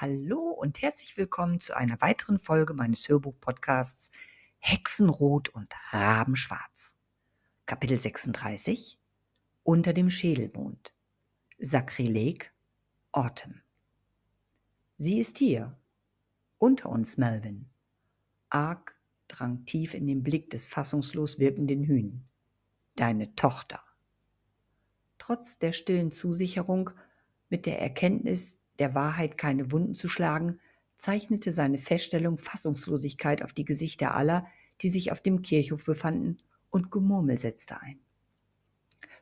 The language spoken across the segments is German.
Hallo und herzlich willkommen zu einer weiteren Folge meines Hörbuch-Podcasts Hexenrot und Rabenschwarz. Kapitel 36 Unter dem Schädelmond. Sakrileg Autumn. Sie ist hier. Unter uns, Melvin. Arg drang tief in den Blick des fassungslos wirkenden Hühn. Deine Tochter. Trotz der stillen Zusicherung, mit der Erkenntnis, der Wahrheit keine Wunden zu schlagen, zeichnete seine Feststellung Fassungslosigkeit auf die Gesichter aller, die sich auf dem Kirchhof befanden, und Gemurmel setzte ein.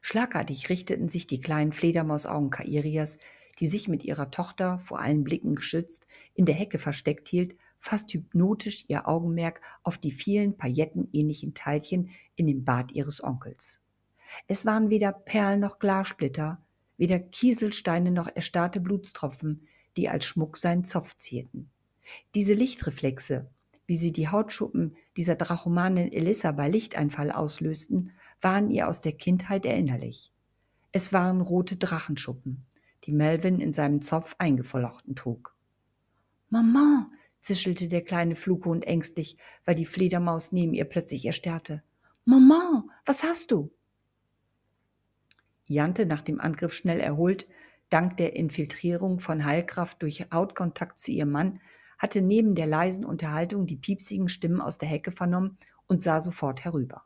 Schlagartig richteten sich die kleinen Fledermausaugen Kairias, die sich mit ihrer Tochter, vor allen Blicken geschützt, in der Hecke versteckt hielt, fast hypnotisch ihr Augenmerk auf die vielen paillettenähnlichen Teilchen in dem Bart ihres Onkels. Es waren weder Perlen noch Glassplitter, weder Kieselsteine noch erstarrte Blutstropfen, die als Schmuck seinen Zopf zierten. Diese Lichtreflexe, wie sie die Hautschuppen dieser Drachomanin Elissa bei Lichteinfall auslösten, waren ihr aus der Kindheit erinnerlich. Es waren rote Drachenschuppen, die Melvin in seinem Zopf eingeflochten trug. Mama, zischelte der kleine Flughund ängstlich, weil die Fledermaus neben ihr plötzlich erstarrte. Mama, was hast du? Jante nach dem Angriff schnell erholt, dank der Infiltrierung von Heilkraft durch Hautkontakt zu ihrem Mann, hatte neben der leisen Unterhaltung die piepsigen Stimmen aus der Hecke vernommen und sah sofort herüber.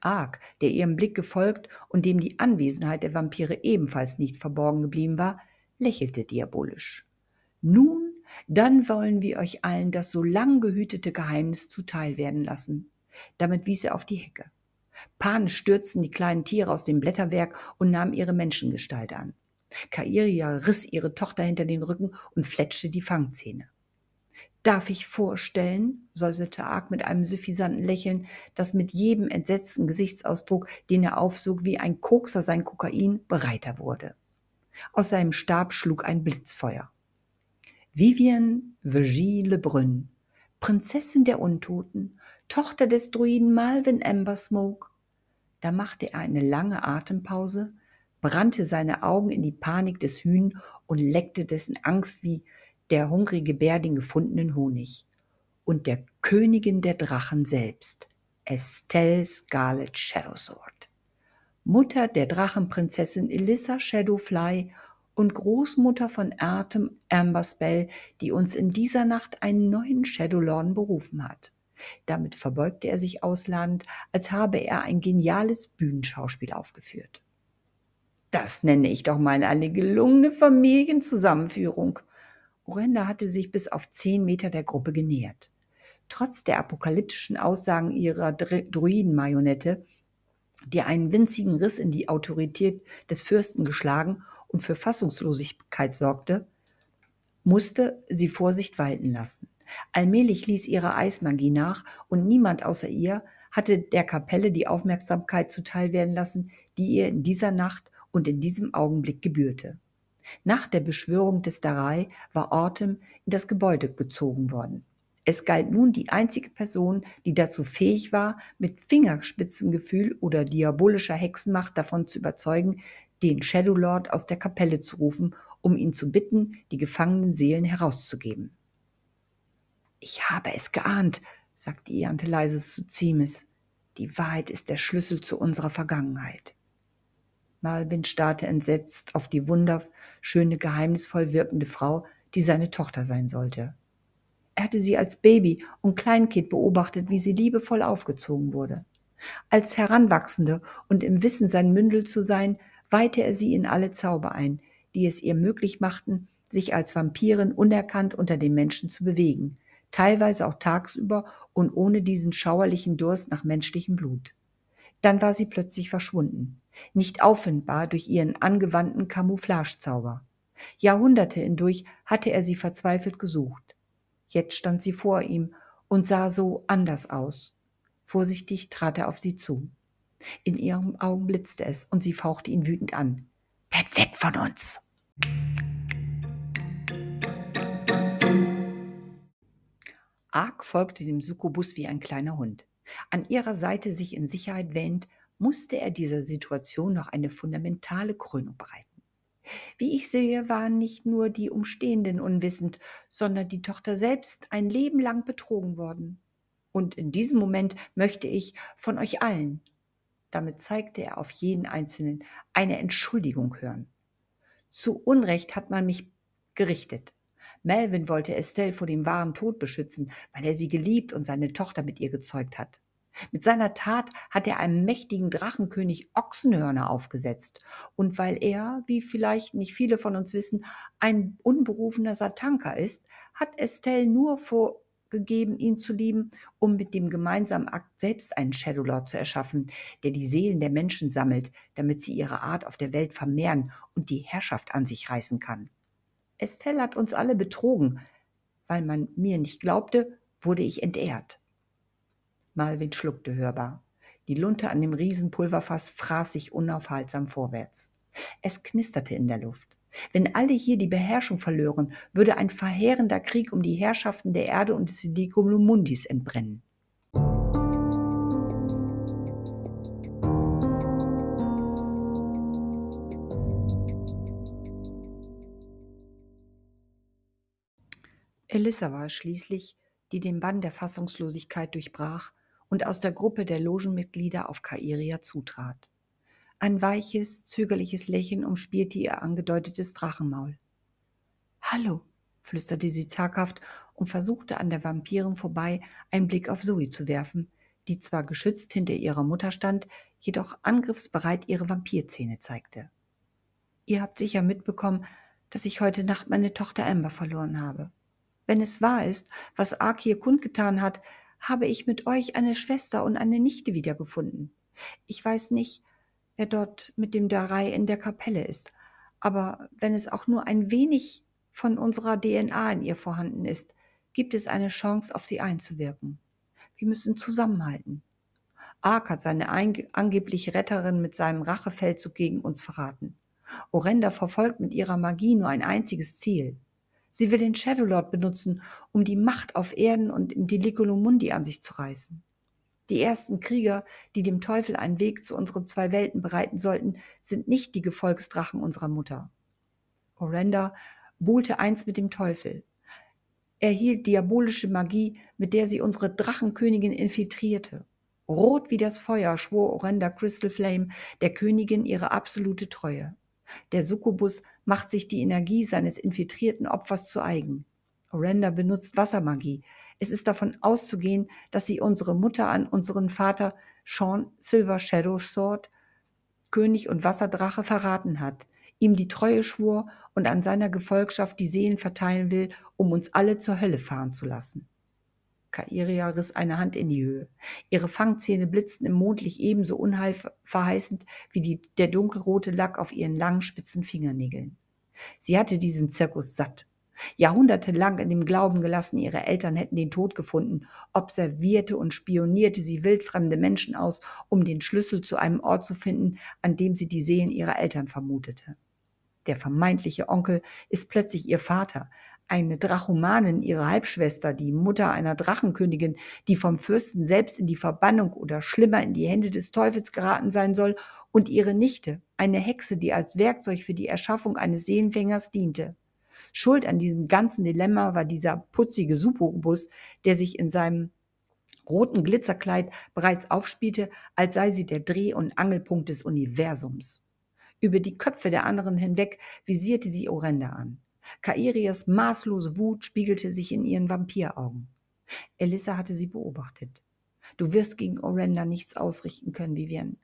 Ark, der ihrem Blick gefolgt und dem die Anwesenheit der Vampire ebenfalls nicht verborgen geblieben war, lächelte diabolisch. Nun, dann wollen wir euch allen das so lang gehütete Geheimnis zuteil werden lassen. Damit wies er auf die Hecke. Panisch stürzten die kleinen Tiere aus dem Blätterwerk und nahmen ihre Menschengestalt an. Kairia riss ihre Tochter hinter den Rücken und fletschte die Fangzähne. Darf ich vorstellen, säuselte Ark mit einem suffisanten Lächeln, das mit jedem entsetzten Gesichtsausdruck, den er aufsog wie ein Kokser sein Kokain, breiter wurde. Aus seinem Stab schlug ein Blitzfeuer. Vivian Virgie Lebrun, Prinzessin der Untoten, Tochter des Druiden Malvin Embersmoke, da machte er eine lange Atempause, brannte seine Augen in die Panik des Hühn und leckte dessen Angst wie der hungrige Bär den gefundenen Honig. Und der Königin der Drachen selbst, Estelle Scarlet Shadowsword, Mutter der Drachenprinzessin Elissa Shadowfly und Großmutter von Artem Amberspell, die uns in dieser Nacht einen neuen Shadowlorn berufen hat. Damit verbeugte er sich ausladend, als habe er ein geniales Bühnenschauspiel aufgeführt. Das nenne ich doch mal eine gelungene Familienzusammenführung. Orenda hatte sich bis auf zehn Meter der Gruppe genähert. Trotz der apokalyptischen Aussagen ihrer Druidenmarionette, die einen winzigen Riss in die Autorität des Fürsten geschlagen und für Fassungslosigkeit sorgte, musste sie Vorsicht walten lassen. Allmählich ließ ihre Eismagie nach und niemand außer ihr hatte der Kapelle die Aufmerksamkeit zuteil werden lassen, die ihr in dieser Nacht und in diesem Augenblick gebührte. Nach der Beschwörung des Darai war Autumn in das Gebäude gezogen worden. Es galt nun die einzige Person, die dazu fähig war, mit Fingerspitzengefühl oder diabolischer Hexenmacht davon zu überzeugen, den Shadow Lord aus der Kapelle zu rufen, um ihn zu bitten, die gefangenen Seelen herauszugeben. Ich habe es geahnt, sagte Iante leise zu Ziemes. Die Wahrheit ist der Schlüssel zu unserer Vergangenheit. Malvin starrte entsetzt auf die wunderschöne, geheimnisvoll wirkende Frau, die seine Tochter sein sollte. Er hatte sie als Baby und Kleinkind beobachtet, wie sie liebevoll aufgezogen wurde. Als Heranwachsende und im Wissen, sein Mündel zu sein, weihte er sie in alle Zauber ein, die es ihr möglich machten, sich als Vampirin unerkannt unter den Menschen zu bewegen, teilweise auch tagsüber und ohne diesen schauerlichen Durst nach menschlichem Blut. Dann war sie plötzlich verschwunden, nicht auffindbar durch ihren angewandten Camouflagezauber. Jahrhunderte hindurch hatte er sie verzweifelt gesucht. Jetzt stand sie vor ihm und sah so anders aus. Vorsichtig trat er auf sie zu. In ihren Augen blitzte es und sie fauchte ihn wütend an. Bleib weg von uns! Ark folgte dem Sukubus wie ein kleiner Hund. An ihrer Seite sich in Sicherheit wähnend, musste er dieser Situation noch eine fundamentale Krönung bereiten. Wie ich sehe, waren nicht nur die Umstehenden unwissend, sondern die Tochter selbst ein Leben lang betrogen worden. Und in diesem Moment möchte ich von euch allen, damit zeigte er auf jeden Einzelnen, eine Entschuldigung hören. Zu Unrecht hat man mich gerichtet. Melvin wollte Estelle vor dem wahren Tod beschützen, weil er sie geliebt und seine Tochter mit ihr gezeugt hat. Mit seiner Tat hat er einem mächtigen Drachenkönig Ochsenhörner aufgesetzt. Und weil er, wie vielleicht nicht viele von uns wissen, ein unberufener Satanka ist, hat Estelle nur vorgegeben, ihn zu lieben, um mit dem gemeinsamen Akt selbst einen Shadowlord zu erschaffen, der die Seelen der Menschen sammelt, damit sie ihre Art auf der Welt vermehren und die Herrschaft an sich reißen kann. Estelle hat uns alle betrogen. Weil man mir nicht glaubte, wurde ich entehrt. Malvin schluckte hörbar. Die Lunte an dem Riesenpulverfass fraß sich unaufhaltsam vorwärts. Es knisterte in der Luft. Wenn alle hier die Beherrschung verlören, würde ein verheerender Krieg um die Herrschaften der Erde und des Liculumundis entbrennen. Elissa war es schließlich, die den Bann der Fassungslosigkeit durchbrach und aus der Gruppe der Logenmitglieder auf Kairia zutrat. Ein weiches, zögerliches Lächeln umspielte ihr angedeutetes Drachenmaul. Hallo, flüsterte sie zaghaft und versuchte an der Vampirin vorbei einen Blick auf Zoe zu werfen, die zwar geschützt hinter ihrer Mutter stand, jedoch angriffsbereit ihre Vampirzähne zeigte. Ihr habt sicher mitbekommen, dass ich heute Nacht meine Tochter Amber verloren habe. Wenn es wahr ist, was Ark hier kundgetan hat, habe ich mit euch eine Schwester und eine Nichte wiedergefunden. Ich weiß nicht, wer dort mit dem Darei in der Kapelle ist, aber wenn es auch nur ein wenig von unserer DNA in ihr vorhanden ist, gibt es eine Chance, auf sie einzuwirken. Wir müssen zusammenhalten. Ark hat seine angebliche Retterin mit seinem Rachefeldzug gegen uns verraten. Orenda verfolgt mit ihrer Magie nur ein einziges Ziel – Sie will den Shadowlord benutzen, um die Macht auf Erden und im Deliculumundi an sich zu reißen. Die ersten Krieger, die dem Teufel einen Weg zu unseren zwei Welten bereiten sollten, sind nicht die Gefolgsdrachen unserer Mutter. Orenda buhlte einst mit dem Teufel. Er hielt diabolische Magie, mit der sie unsere Drachenkönigin infiltrierte. Rot wie das Feuer schwor Orenda Crystal Flame der Königin ihre absolute Treue. Der Succubus macht sich die Energie seines infiltrierten Opfers zu eigen. Orenda benutzt Wassermagie. Es ist davon auszugehen, dass sie unsere Mutter an unseren Vater Sean Silver Shadow Sword, König und Wasserdrache, verraten hat, ihm die Treue schwur und an seiner Gefolgschaft die Seelen verteilen will, um uns alle zur Hölle fahren zu lassen. Kairia riss eine Hand in die Höhe. Ihre Fangzähne blitzten im Mondlicht ebenso unheilverheißend wie die, der dunkelrote Lack auf ihren langen, spitzen Fingernägeln. Sie hatte diesen Zirkus satt. Jahrhundertelang in dem Glauben gelassen, ihre Eltern hätten den Tod gefunden, observierte und spionierte sie wildfremde Menschen aus, um den Schlüssel zu einem Ort zu finden, an dem sie die Seelen ihrer Eltern vermutete. Der vermeintliche Onkel ist plötzlich ihr Vater, eine Drachomanin, ihre Halbschwester, die Mutter einer Drachenkönigin, die vom Fürsten selbst in die Verbannung oder schlimmer in die Hände des Teufels geraten sein soll, und ihre Nichte, eine Hexe, die als Werkzeug für die Erschaffung eines Seelenfängers diente. Schuld an diesem ganzen Dilemma war dieser putzige Supobus, der sich in seinem roten Glitzerkleid bereits aufspielte, als sei sie der Dreh- und Angelpunkt des Universums. Über die Köpfe der anderen hinweg visierte sie Orenda an. Kairias maßlose Wut spiegelte sich in ihren Vampiraugen. Elissa hatte sie beobachtet. Du wirst gegen Orenda nichts ausrichten können, Vivienne.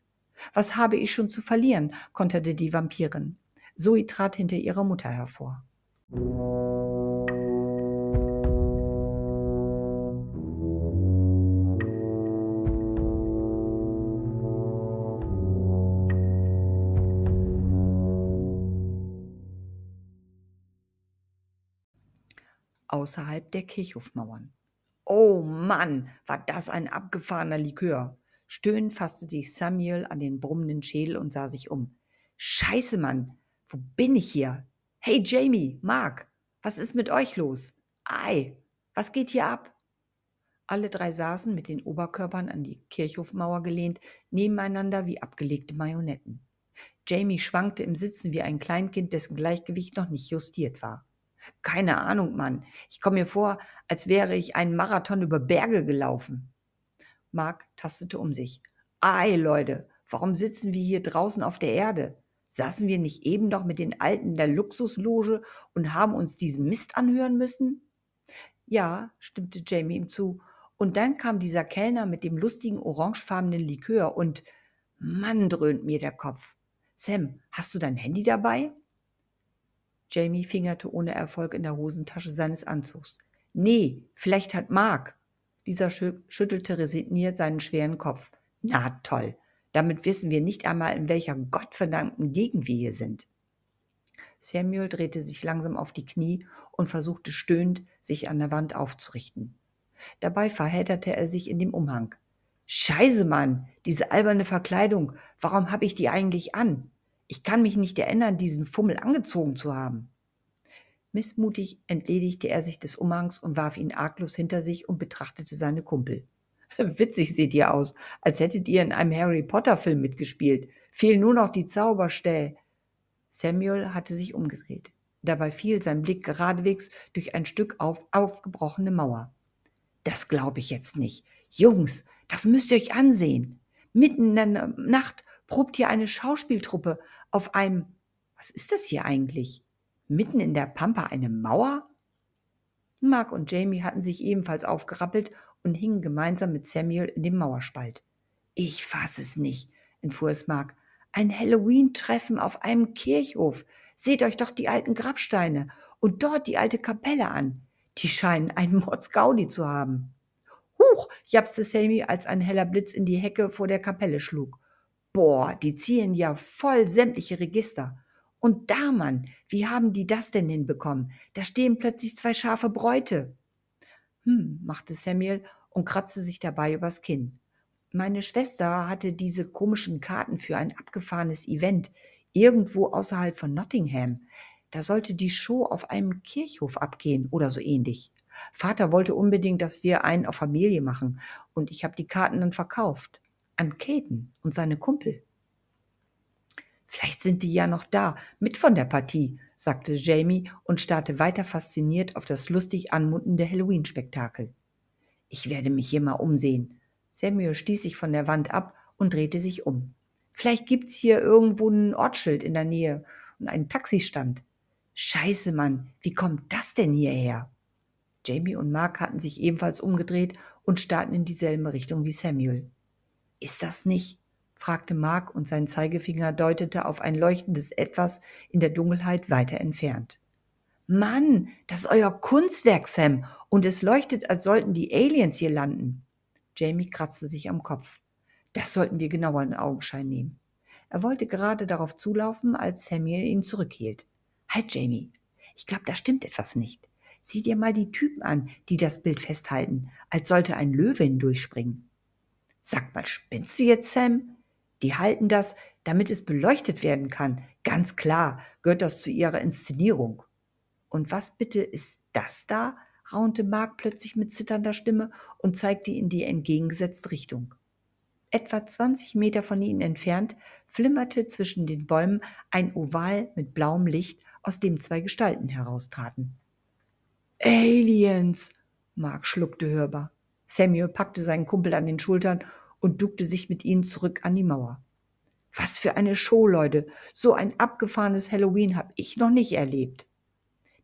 Was habe ich schon zu verlieren? konterte die Vampirin. Zoe trat hinter ihrer Mutter hervor. Außerhalb der Kirchhofmauern. Oh Mann, war das ein abgefahrener Likör. Stöhnend fasste sich Samuel an den brummenden Schädel und sah sich um. Scheiße, Mann, wo bin ich hier? Hey Jamie, Mark, was ist mit euch los? Ei, was geht hier ab? Alle drei saßen mit den Oberkörpern an die Kirchhofmauer gelehnt, nebeneinander wie abgelegte Marionetten. Jamie schwankte im Sitzen wie ein Kleinkind, dessen Gleichgewicht noch nicht justiert war. Keine Ahnung, Mann. Ich komme mir vor, als wäre ich einen Marathon über Berge gelaufen. Mark tastete um sich. Ei, Leute, warum sitzen wir hier draußen auf der Erde? Saßen wir nicht eben noch mit den Alten in der Luxusloge und haben uns diesen Mist anhören müssen? Ja, stimmte Jamie ihm zu. Und dann kam dieser Kellner mit dem lustigen orangefarbenen Likör und Mann, dröhnt mir der Kopf. Sam, hast du dein Handy dabei? Jamie fingerte ohne Erfolg in der Hosentasche seines Anzugs. Nee, vielleicht hat Mark. Dieser schüttelte resigniert seinen schweren Kopf. Na toll, damit wissen wir nicht einmal, in welcher gottverdammten Gegend wir hier sind. Samuel drehte sich langsam auf die Knie und versuchte stöhnend, sich an der Wand aufzurichten. Dabei verhedderte er sich in dem Umhang. Scheiße, Mann, diese alberne Verkleidung, warum habe ich die eigentlich an? Ich kann mich nicht erinnern, diesen Fummel angezogen zu haben. Missmutig entledigte er sich des Umhangs und warf ihn arglos hinter sich und betrachtete seine Kumpel. Witzig seht ihr aus, als hättet ihr in einem Harry Potter Film mitgespielt. Fehlen nur noch die Zauberstähe. Samuel hatte sich umgedreht. Dabei fiel sein Blick geradewegs durch ein Stück auf, aufgebrochene Mauer. Das glaube ich jetzt nicht. Jungs, das müsst ihr euch ansehen. Mitten in der Nacht probt hier eine Schauspieltruppe auf einem, was ist das hier eigentlich? Mitten in der Pampa eine Mauer? Mark und Jamie hatten sich ebenfalls aufgerappelt und hingen gemeinsam mit Samuel in dem Mauerspalt. Ich fass es nicht, entfuhr es Mark. Ein Halloween-Treffen auf einem Kirchhof. Seht euch doch die alten Grabsteine und dort die alte Kapelle an. Die scheinen einen Mordsgaudi zu haben. Huch, japste Sammy, als ein heller Blitz in die Hecke vor der Kapelle schlug. Boah, die ziehen ja voll sämtliche Register. Und da, Mann, wie haben die das denn hinbekommen? Da stehen plötzlich zwei scharfe Bräute. Hm, machte Samuel und kratzte sich dabei übers Kinn. Meine Schwester hatte diese komischen Karten für ein abgefahrenes Event irgendwo außerhalb von Nottingham. Da sollte die Show auf einem Kirchhof abgehen oder so ähnlich. Vater wollte unbedingt, dass wir einen auf Familie machen und ich habe die Karten dann verkauft an Caden und seine Kumpel. Vielleicht sind die ja noch da, mit von der Partie, sagte Jamie und starrte weiter fasziniert auf das lustig anmutende Halloween-Spektakel. Ich werde mich hier mal umsehen. Samuel stieß sich von der Wand ab und drehte sich um. Vielleicht gibt's hier irgendwo ein Ortsschild in der Nähe und einen Taxistand. Scheiße, Mann, wie kommt das denn hierher? Jamie und Mark hatten sich ebenfalls umgedreht und starrten in dieselbe Richtung wie Samuel. Ist das nicht? Fragte Mark und sein Zeigefinger deutete auf ein leuchtendes Etwas in der Dunkelheit weiter entfernt. Mann, das ist euer Kunstwerk, Sam, und es leuchtet, als sollten die Aliens hier landen. Jamie kratzte sich am Kopf. Das sollten wir genauer in Augenschein nehmen. Er wollte gerade darauf zulaufen, als Samuel ihn zurückhielt. Halt, Jamie. Ich glaube, da stimmt etwas nicht. Sieh dir mal die Typen an, die das Bild festhalten, als sollte ein Löwe hindurchspringen. Sag mal, spinnst du jetzt, Sam? Die halten das, damit es beleuchtet werden kann. Ganz klar gehört das zu ihrer Inszenierung. Und was bitte ist das da? raunte Mark plötzlich mit zitternder Stimme und zeigte in die entgegengesetzte Richtung. Etwa 20 Meter von ihnen entfernt flimmerte zwischen den Bäumen ein Oval mit blauem Licht, aus dem zwei Gestalten heraustraten. Aliens! Mark schluckte hörbar. Samuel packte seinen Kumpel an den Schultern und duckte sich mit ihnen zurück an die Mauer. Was für eine Show, Leute. So ein abgefahrenes Halloween hab ich noch nicht erlebt.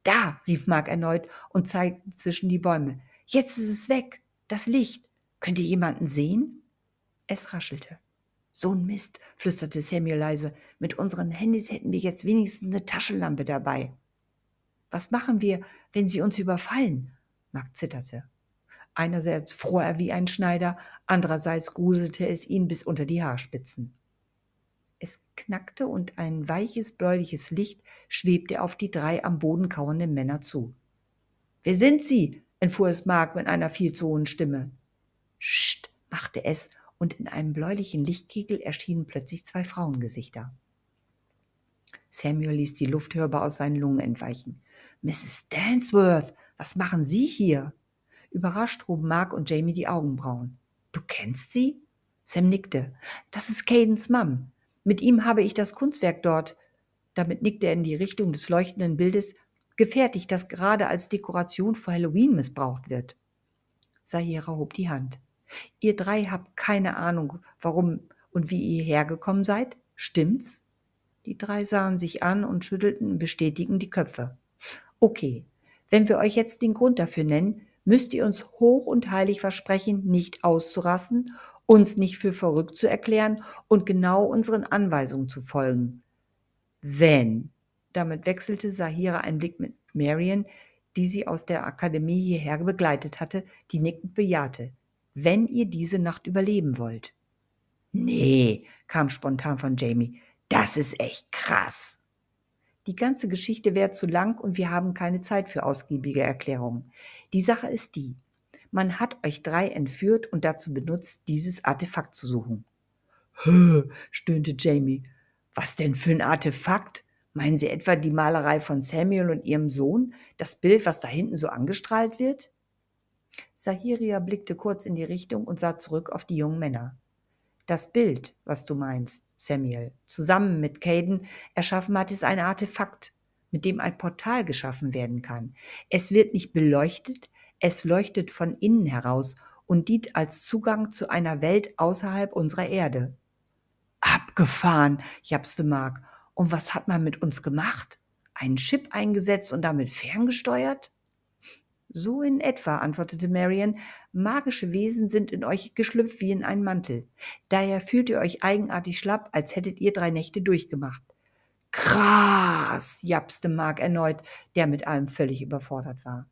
Da, rief Mark erneut und zeigte zwischen die Bäume. Jetzt ist es weg. Das Licht. Könnt ihr jemanden sehen? Es raschelte. So ein Mist, flüsterte Samuel leise. Mit unseren Handys hätten wir jetzt wenigstens eine Taschenlampe dabei. Was machen wir, wenn sie uns überfallen? Mark zitterte. Einerseits fror er wie ein Schneider, andererseits gruselte es ihn bis unter die Haarspitzen. Es knackte und ein weiches bläuliches Licht schwebte auf die drei am Boden kauernden Männer zu. Wer sind Sie? entfuhr es Mark mit einer viel zu hohen Stimme. Scht, machte es, und in einem bläulichen Lichtkegel erschienen plötzlich zwei Frauengesichter. Samuel ließ die Luft hörbar aus seinen Lungen entweichen. Mrs. Dansworth, was machen Sie hier? Überrascht hoben Mark und Jamie die Augenbrauen. Du kennst sie? Sam nickte. Das ist Cadens Mom. Mit ihm habe ich das Kunstwerk dort, damit nickte er in die Richtung des leuchtenden Bildes, gefertigt, das gerade als Dekoration vor Halloween missbraucht wird. Sahira hob die Hand. Ihr drei habt keine Ahnung, warum und wie ihr hergekommen seid? Stimmt's? Die drei sahen sich an und schüttelten bestätigend die Köpfe. Okay, wenn wir euch jetzt den Grund dafür nennen, müsst ihr uns hoch und heilig versprechen, nicht auszurasten, uns nicht für verrückt zu erklären und genau unseren Anweisungen zu folgen. Wenn, damit wechselte Sahira einen Blick mit Marion, die sie aus der Akademie hierher begleitet hatte, die nickend bejahte. Wenn ihr diese Nacht überleben wollt. Nee, kam spontan von Jamie. Das ist echt krass. Die ganze Geschichte wäre zu lang und wir haben keine Zeit für ausgiebige Erklärungen. Die Sache ist die. Man hat euch drei entführt und dazu benutzt, dieses Artefakt zu suchen. Hö, stöhnte Jamie. Was denn für ein Artefakt? Meinen Sie etwa die Malerei von Samuel und ihrem Sohn? Das Bild, was da hinten so angestrahlt wird? Sahiria blickte kurz in die Richtung und sah zurück auf die jungen Männer. Das Bild, was du meinst, Samuel, zusammen mit Caden erschaffen hat, ist ein Artefakt, mit dem ein Portal geschaffen werden kann. Es wird nicht beleuchtet, es leuchtet von innen heraus und dient als Zugang zu einer Welt außerhalb unserer Erde. Abgefahren, japste Mark. Und was hat man mit uns gemacht? Einen Chip eingesetzt und damit ferngesteuert? So in etwa, antwortete Marion. Magische Wesen sind in euch geschlüpft wie in einen Mantel. Daher fühlt ihr euch eigenartig schlapp, als hättet ihr drei Nächte durchgemacht. Krass, japste Mark erneut, der mit allem völlig überfordert war.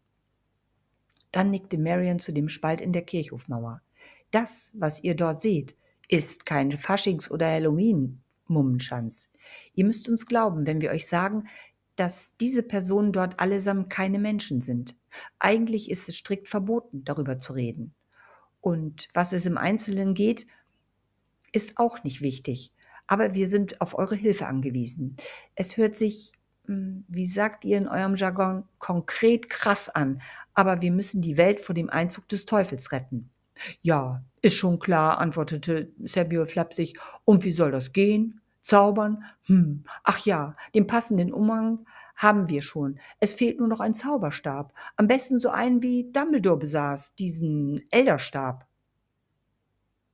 Dann nickte Marion zu dem Spalt in der Kirchhofmauer. Das, was ihr dort seht, ist kein Faschings- oder Halloween-Mummenschanz. Ihr müsst uns glauben, wenn wir euch sagen, dass diese Personen dort allesamt keine Menschen sind. Eigentlich ist es strikt verboten, darüber zu reden. Und was es im Einzelnen geht, ist auch nicht wichtig. Aber wir sind auf eure Hilfe angewiesen. Es hört sich, hm, wie sagt ihr in eurem Jargon, konkret krass an. Aber wir müssen die Welt vor dem Einzug des Teufels retten. Ja, ist schon klar, antwortete Sergio flapsig. Und wie soll das gehen? Zaubern? Hm, ach ja, den passenden Umhang haben wir schon. Es fehlt nur noch ein Zauberstab. Am besten so einen wie Dumbledore besaß, diesen Elderstab.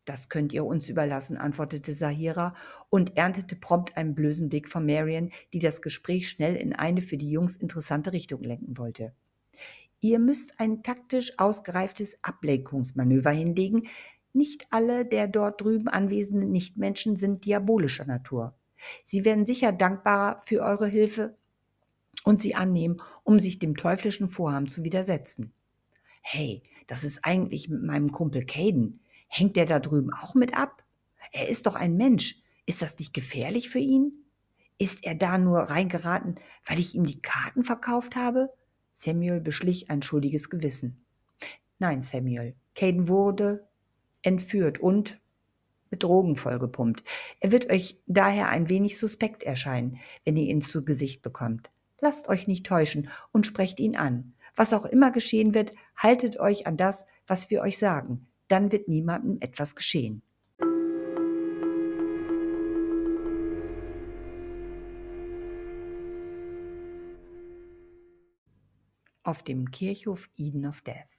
Das könnt ihr uns überlassen, antwortete Sahira und erntete prompt einen blösen Blick von Marion, die das Gespräch schnell in eine für die Jungs interessante Richtung lenken wollte. Ihr müsst ein taktisch ausgereiftes Ablenkungsmanöver hinlegen, nicht alle der dort drüben anwesenden Nichtmenschen sind diabolischer Natur. Sie werden sicher dankbar für eure Hilfe und sie annehmen, um sich dem teuflischen Vorhaben zu widersetzen. Hey, das ist eigentlich mit meinem Kumpel Caden. Hängt der da drüben auch mit ab? Er ist doch ein Mensch. Ist das nicht gefährlich für ihn? Ist er da nur reingeraten, weil ich ihm die Karten verkauft habe? Samuel beschlich ein schuldiges Gewissen. Nein, Samuel. Caden wurde entführt und mit Drogen vollgepumpt. Er wird euch daher ein wenig suspekt erscheinen, wenn ihr ihn zu Gesicht bekommt. Lasst euch nicht täuschen und sprecht ihn an. Was auch immer geschehen wird, haltet euch an das, was wir euch sagen. Dann wird niemandem etwas geschehen. Auf dem Kirchhof Eden of Death.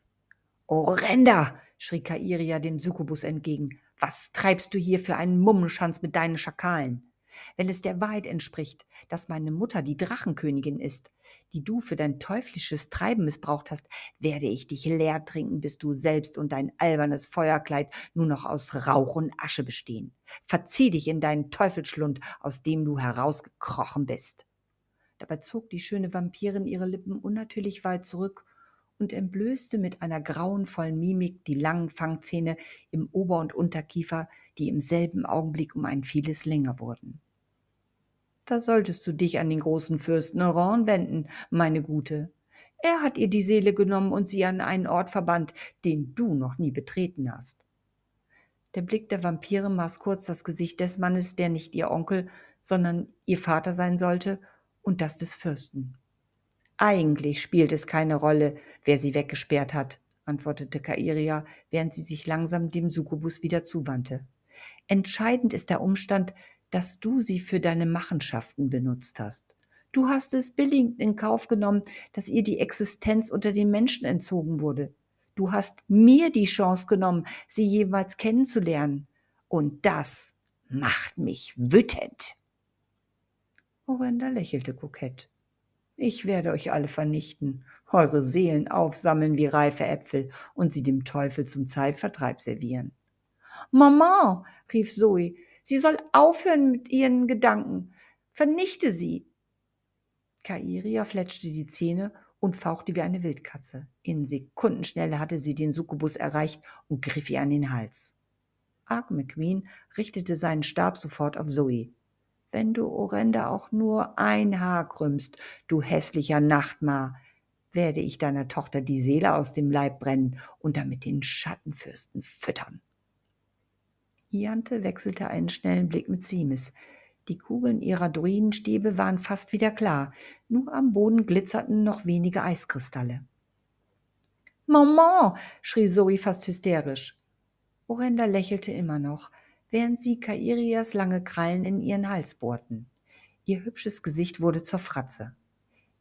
Orrenda! schrie Kairia dem Succubus entgegen. Was treibst du hier für einen Mummenschanz mit deinen Schakalen? Wenn es der Wahrheit entspricht, dass meine Mutter die Drachenkönigin ist, die du für dein teuflisches Treiben missbraucht hast, werde ich dich leer trinken, bis du selbst und dein albernes Feuerkleid nur noch aus Rauch und Asche bestehen. Verzieh dich in deinen Teufelsschlund, aus dem du herausgekrochen bist. Dabei zog die schöne Vampirin ihre Lippen unnatürlich weit zurück und entblößte mit einer grauenvollen Mimik die langen Fangzähne im Ober- und Unterkiefer, die im selben Augenblick um ein vieles länger wurden. Da solltest du dich an den großen Fürsten Oran wenden, meine Gute. Er hat ihr die Seele genommen und sie an einen Ort verbannt, den du noch nie betreten hast. Der Blick der Vampire maß kurz das Gesicht des Mannes, der nicht ihr Onkel, sondern ihr Vater sein sollte, und das des Fürsten. Eigentlich spielt es keine Rolle, wer sie weggesperrt hat, antwortete Kairia, während sie sich langsam dem Succubus wieder zuwandte. Entscheidend ist der Umstand, dass du sie für deine Machenschaften benutzt hast. Du hast es billigend in Kauf genommen, dass ihr die Existenz unter den Menschen entzogen wurde. Du hast mir die Chance genommen, sie jemals kennenzulernen. Und das macht mich wütend. Orenda lächelte kokett. Ich werde euch alle vernichten, eure Seelen aufsammeln wie reife Äpfel und sie dem Teufel zum Zeitvertreib servieren. Mama, rief Zoe, sie soll aufhören mit ihren Gedanken. Vernichte sie. Kairia fletschte die Zähne und fauchte wie eine Wildkatze. In Sekundenschnelle hatte sie den Succubus erreicht und griff ihr an den Hals. Ark McQueen richtete seinen Stab sofort auf Zoe. Wenn du Orenda auch nur ein Haar krümmst, du hässlicher Nachtmar, werde ich deiner Tochter die Seele aus dem Leib brennen und damit den Schattenfürsten füttern. Iante wechselte einen schnellen Blick mit Simis. Die Kugeln ihrer Druidenstäbe waren fast wieder klar, nur am Boden glitzerten noch wenige Eiskristalle. Maman, schrie Zoe fast hysterisch. Orenda lächelte immer noch, während sie Kairias lange Krallen in ihren Hals bohrten. Ihr hübsches Gesicht wurde zur Fratze.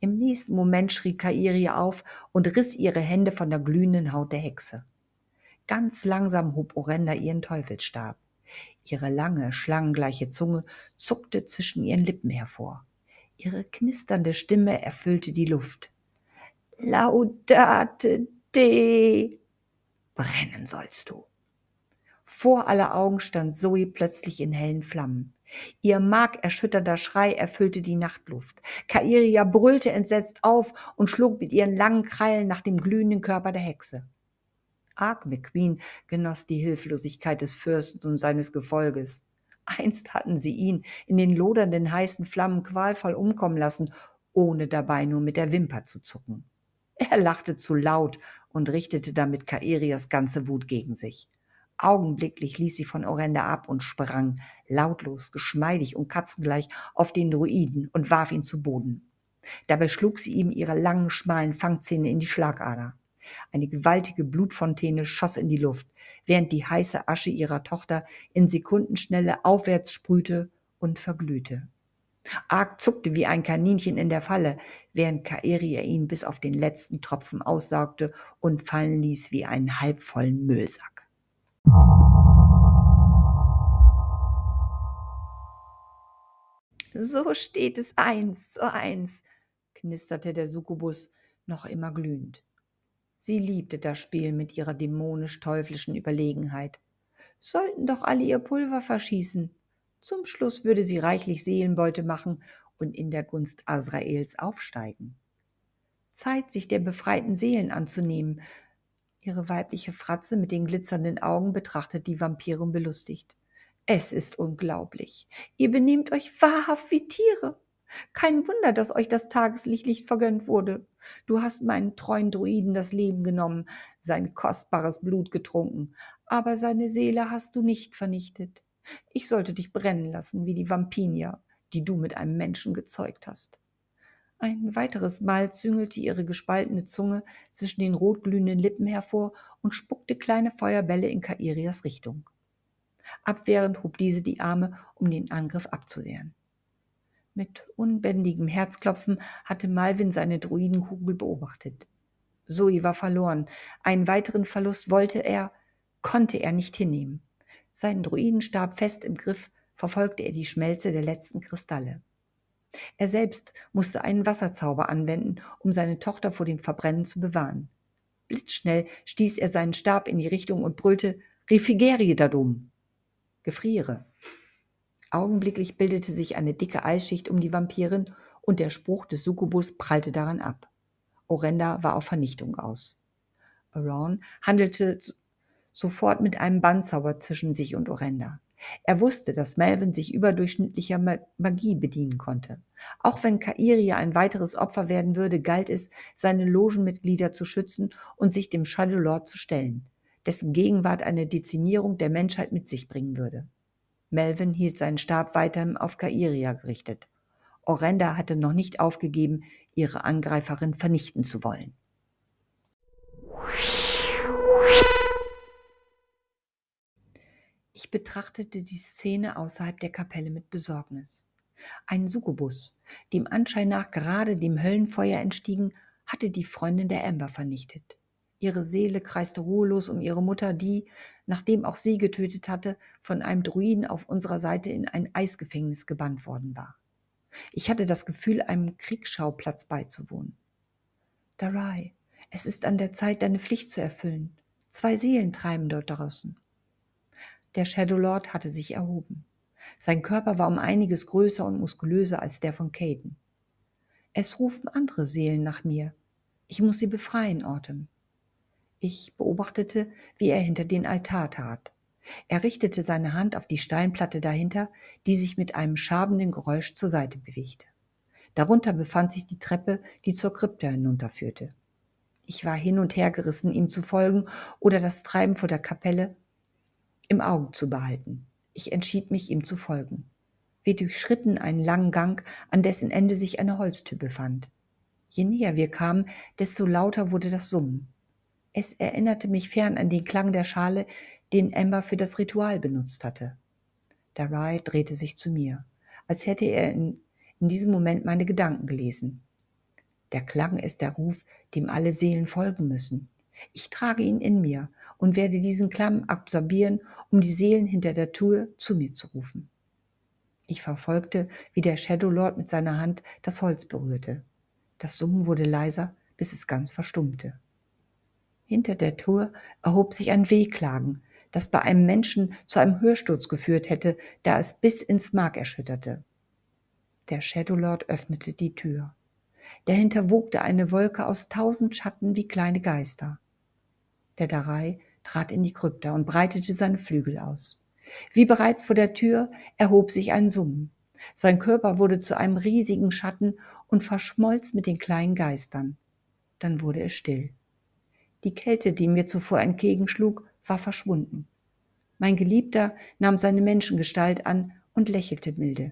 Im nächsten Moment schrie Kairia auf und riss ihre Hände von der glühenden Haut der Hexe. Ganz langsam hob Orenda ihren Teufelsstab. Ihre lange, schlangengleiche Zunge zuckte zwischen ihren Lippen hervor. Ihre knisternde Stimme erfüllte die Luft. Laudate de. Brennen sollst du. Vor aller Augen stand Zoe plötzlich in hellen Flammen. Ihr markerschütternder Schrei erfüllte die Nachtluft. Kairia brüllte entsetzt auf und schlug mit ihren langen Krallen nach dem glühenden Körper der Hexe. Ark McQueen genoss die Hilflosigkeit des Fürsten und seines Gefolges. Einst hatten sie ihn in den lodernden heißen Flammen qualvoll umkommen lassen, ohne dabei nur mit der Wimper zu zucken. Er lachte zu laut und richtete damit Kaerias ganze Wut gegen sich. Augenblicklich ließ sie von Orenda ab und sprang, lautlos, geschmeidig und katzengleich, auf den Druiden und warf ihn zu Boden. Dabei schlug sie ihm ihre langen, schmalen Fangzähne in die Schlagader. Eine gewaltige Blutfontäne schoss in die Luft, während die heiße Asche ihrer Tochter in Sekundenschnelle aufwärts sprühte und verglühte. Arg zuckte wie ein Kaninchen in der Falle, während Kaeria ihn bis auf den letzten Tropfen aussaugte und fallen ließ wie einen halbvollen Müllsack. So steht es eins zu eins, knisterte der Succubus, noch immer glühend. Sie liebte das Spiel mit ihrer dämonisch-teuflischen Überlegenheit. Sollten doch alle ihr Pulver verschießen. Zum Schluss würde sie reichlich Seelenbeute machen und in der Gunst Azraels aufsteigen. Zeit, sich der befreiten Seelen anzunehmen. Ihre weibliche Fratze mit den glitzernden Augen betrachtet die Vampirin belustigt. Es ist unglaublich. Ihr benehmt euch wahrhaft wie Tiere. Kein Wunder, dass euch das Tageslicht nicht vergönnt wurde. Du hast meinen treuen Druiden das Leben genommen, sein kostbares Blut getrunken, aber seine Seele hast du nicht vernichtet. Ich sollte dich brennen lassen wie die Vampinia, die du mit einem Menschen gezeugt hast. Ein weiteres Mal züngelte ihre gespaltene Zunge zwischen den rotglühenden Lippen hervor und spuckte kleine Feuerbälle in Kairias Richtung. Abwehrend hob diese die Arme, um den Angriff abzuwehren. Mit unbändigem Herzklopfen hatte Malvin seine Druidenkugel beobachtet. Zoe war verloren. Einen weiteren Verlust wollte er, konnte er nicht hinnehmen. Seinen Druidenstab fest im Griff verfolgte er die Schmelze der letzten Kristalle. Er selbst musste einen Wasserzauber anwenden, um seine Tochter vor dem Verbrennen zu bewahren. Blitzschnell stieß er seinen Stab in die Richtung und brüllte Refigerie dadum. Gefriere. Augenblicklich bildete sich eine dicke Eisschicht um die Vampirin und der Spruch des Succubus prallte daran ab. Orenda war auf Vernichtung aus. Aron handelte sofort mit einem Bandzauber zwischen sich und Orenda. Er wusste, dass Melvin sich überdurchschnittlicher Magie bedienen konnte. Auch wenn Kairia ein weiteres Opfer werden würde, galt es, seine Logenmitglieder zu schützen und sich dem Shadow Lord zu stellen, dessen Gegenwart eine Dezimierung der Menschheit mit sich bringen würde. Melvin hielt seinen Stab weiterhin auf Kairia gerichtet. Orenda hatte noch nicht aufgegeben, ihre Angreiferin vernichten zu wollen. Ich betrachtete die Szene außerhalb der Kapelle mit Besorgnis. Ein Succubus, dem Anschein nach gerade dem Höllenfeuer entstiegen, hatte die Freundin der Amber vernichtet. Ihre Seele kreiste ruhelos um ihre Mutter, die, nachdem auch sie getötet hatte, von einem Druiden auf unserer Seite in ein Eisgefängnis gebannt worden war. Ich hatte das Gefühl, einem Kriegsschauplatz beizuwohnen. Darai, es ist an der Zeit, deine Pflicht zu erfüllen. Zwei Seelen treiben dort draußen. Der Shadow Lord hatte sich erhoben. Sein Körper war um einiges größer und muskulöser als der von Caden. Es rufen andere Seelen nach mir. Ich muss sie befreien, Autumn. Ich beobachtete, wie er hinter den Altar tat. Er richtete seine Hand auf die Steinplatte dahinter, die sich mit einem schabenden Geräusch zur Seite bewegte. Darunter befand sich die Treppe, die zur Krypta hinunterführte. Ich war hin und her gerissen, ihm zu folgen oder das Treiben vor der Kapelle im Auge zu behalten. Ich entschied mich, ihm zu folgen. Wir durchschritten einen langen Gang, an dessen Ende sich eine Holztür befand. Je näher wir kamen, desto lauter wurde das Summen. Es erinnerte mich fern an den Klang der Schale, den Amber für das Ritual benutzt hatte. Darai drehte sich zu mir, als hätte er in, in diesem Moment meine Gedanken gelesen. Der Klang ist der Ruf, dem alle Seelen folgen müssen. Ich trage ihn in mir und werde diesen Klamm absorbieren, um die Seelen hinter der Tür zu mir zu rufen. Ich verfolgte, wie der Shadow Lord mit seiner Hand das Holz berührte. Das Summen wurde leiser, bis es ganz verstummte. Hinter der Tür erhob sich ein Wehklagen, das bei einem Menschen zu einem Hörsturz geführt hätte, da es bis ins Mark erschütterte. Der Shadow Lord öffnete die Tür. Dahinter wogte eine Wolke aus tausend Schatten wie kleine Geister. Der Darei trat in die Krypta und breitete seine Flügel aus. Wie bereits vor der Tür erhob sich ein Summen. Sein Körper wurde zu einem riesigen Schatten und verschmolz mit den kleinen Geistern. Dann wurde es still. Die Kälte, die mir zuvor entgegenschlug, war verschwunden. Mein Geliebter nahm seine Menschengestalt an und lächelte milde.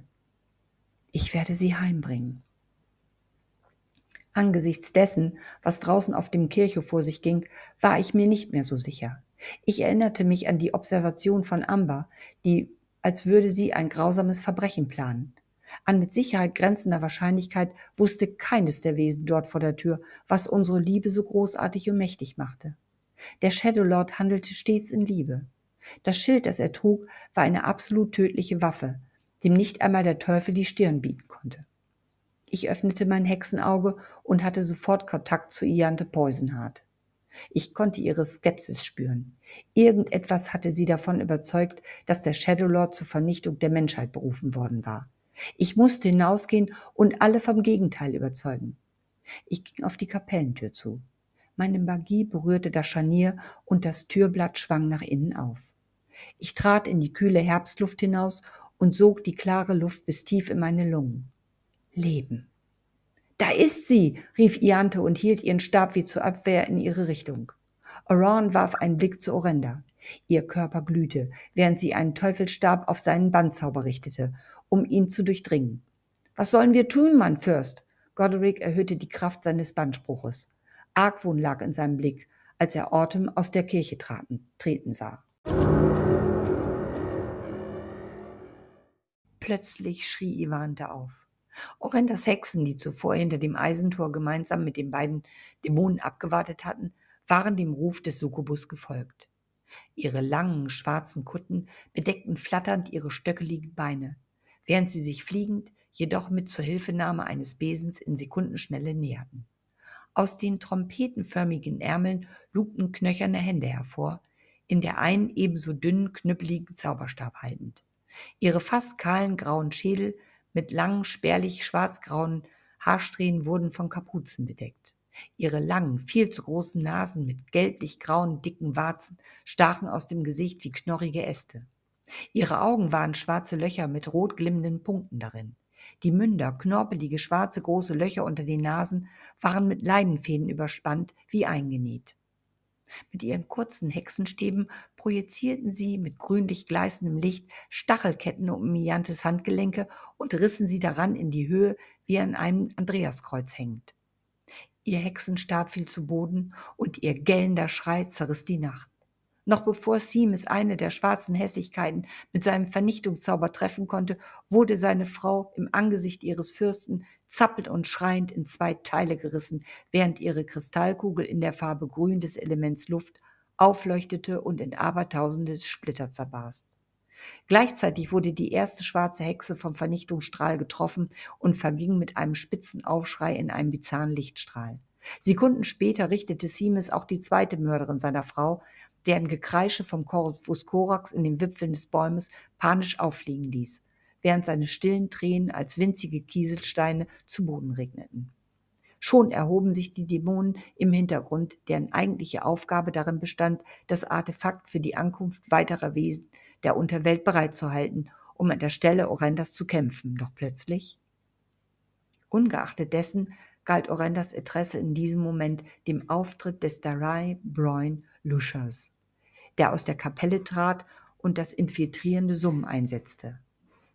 Ich werde sie heimbringen. Angesichts dessen, was draußen auf dem Kirchhof vor sich ging, war ich mir nicht mehr so sicher. Ich erinnerte mich an die Observation von Amber, die, als würde sie ein grausames Verbrechen planen. An mit Sicherheit grenzender Wahrscheinlichkeit wusste keines der Wesen dort vor der Tür, was unsere Liebe so großartig und mächtig machte. Der Shadow Lord handelte stets in Liebe. Das Schild, das er trug, war eine absolut tödliche Waffe, dem nicht einmal der Teufel die Stirn bieten konnte. Ich öffnete mein Hexenauge und hatte sofort Kontakt zu Iante Poisonheart. Ich konnte ihre Skepsis spüren. Irgendetwas hatte sie davon überzeugt, dass der Shadow Lord zur Vernichtung der Menschheit berufen worden war. Ich musste hinausgehen und alle vom Gegenteil überzeugen. Ich ging auf die Kapellentür zu. Meine Magie berührte das Scharnier und das Türblatt schwang nach innen auf. Ich trat in die kühle Herbstluft hinaus und sog die klare Luft bis tief in meine Lungen. Leben. Da ist sie, rief Iante und hielt ihren Stab wie zur Abwehr in ihre Richtung. Oran warf einen Blick zu Orenda. Ihr Körper glühte, während sie einen Teufelstab auf seinen Bandzauber richtete, um ihn zu durchdringen. Was sollen wir tun, mein Fürst? Goderic erhöhte die Kraft seines Bandspruches. Argwohn lag in seinem Blick, als er Autumn aus der Kirche traten, treten sah. Plötzlich schrie Ivante auf. Orendas Hexen, die zuvor hinter dem Eisentor gemeinsam mit den beiden Dämonen abgewartet hatten, waren dem Ruf des Succubus gefolgt. Ihre langen, schwarzen Kutten bedeckten flatternd ihre stöckeligen Beine, während sie sich fliegend, jedoch mit Zuhilfenahme eines Besens in Sekundenschnelle näherten. Aus den trompetenförmigen Ärmeln lugten knöcherne Hände hervor, in der einen ebenso dünnen, knüppeligen Zauberstab haltend. Ihre fast kahlen grauen Schädel mit langen, spärlich schwarzgrauen Haarsträhnen wurden von Kapuzen bedeckt. Ihre langen, viel zu großen Nasen mit gelblich-grauen, dicken Warzen stachen aus dem Gesicht wie knorrige Äste. Ihre Augen waren schwarze Löcher mit rot glimmenden Punkten darin. Die Münder, knorpelige, schwarze, große Löcher unter den Nasen, waren mit Leinenfäden überspannt wie eingenäht. Mit ihren kurzen Hexenstäben projizierten sie mit grünlich gleißendem Licht Stachelketten um Miantes Handgelenke und rissen sie daran in die Höhe, wie an einem Andreaskreuz hängend. Ihr Hexenstab fiel zu Boden und ihr gellender Schrei zerriss die Nacht. Noch bevor Seamus eine der schwarzen Hässlichkeiten mit seinem Vernichtungszauber treffen konnte, wurde seine Frau im Angesicht ihres Fürsten zappelnd und schreiend in zwei Teile gerissen, während ihre Kristallkugel in der Farbe Grün des Elements Luft aufleuchtete und in abertausende Splitter zerbarst. Gleichzeitig wurde die erste schwarze Hexe vom Vernichtungsstrahl getroffen und verging mit einem spitzen Aufschrei in einem bizarren Lichtstrahl. Sekunden später richtete Seamus auch die zweite Mörderin seiner Frau, deren Gekreische vom Corvus Corax in den Wipfeln des Bäumes panisch auffliegen ließ, während seine stillen Tränen als winzige Kieselsteine zu Boden regneten. Schon erhoben sich die Dämonen im Hintergrund, deren eigentliche Aufgabe darin bestand, das Artefakt für die Ankunft weiterer Wesen der Unterwelt bereitzuhalten, um an der Stelle Orendas zu kämpfen. Doch plötzlich, ungeachtet dessen, galt Orendas Interesse in diesem Moment dem Auftritt des Darai Broin Lushers der aus der Kapelle trat und das infiltrierende Summen einsetzte.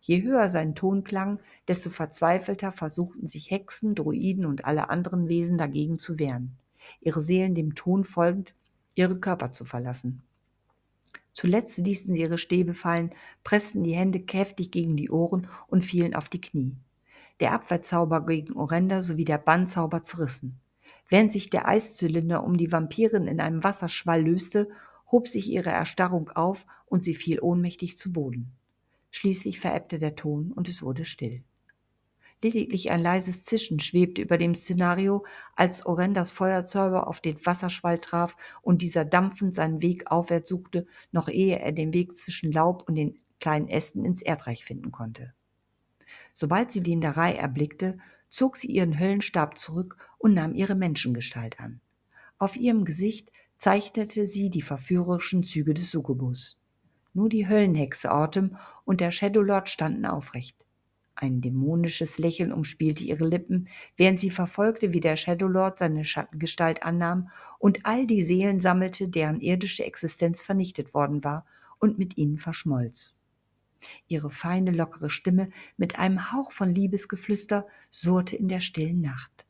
Je höher sein Ton klang, desto verzweifelter versuchten sich Hexen, Druiden und alle anderen Wesen dagegen zu wehren, ihre Seelen dem Ton folgend, ihre Körper zu verlassen. Zuletzt ließen sie ihre Stäbe fallen, pressten die Hände kräftig gegen die Ohren und fielen auf die Knie. Der Abwehrzauber gegen Orenda sowie der Bannzauber zerrissen. Während sich der Eiszylinder um die Vampirin in einem Wasserschwall löste hob sich ihre Erstarrung auf und sie fiel ohnmächtig zu Boden. Schließlich verebbte der Ton und es wurde still. Lediglich ein leises Zischen schwebte über dem Szenario, als Orendas Feuerzeuger auf den Wasserschwall traf und dieser dampfend seinen Weg aufwärts suchte, noch ehe er den Weg zwischen Laub und den kleinen Ästen ins Erdreich finden konnte. Sobald sie die Inderei erblickte, zog sie ihren Höllenstab zurück und nahm ihre Menschengestalt an. Auf ihrem Gesicht zeichnete sie die verführerischen Züge des Succubus. Nur die Höllenhexe Autumn und der Shadowlord standen aufrecht. Ein dämonisches Lächeln umspielte ihre Lippen, während sie verfolgte, wie der Shadowlord seine Schattengestalt annahm und all die Seelen sammelte, deren irdische Existenz vernichtet worden war und mit ihnen verschmolz. Ihre feine, lockere Stimme mit einem Hauch von Liebesgeflüster surrte in der stillen Nacht.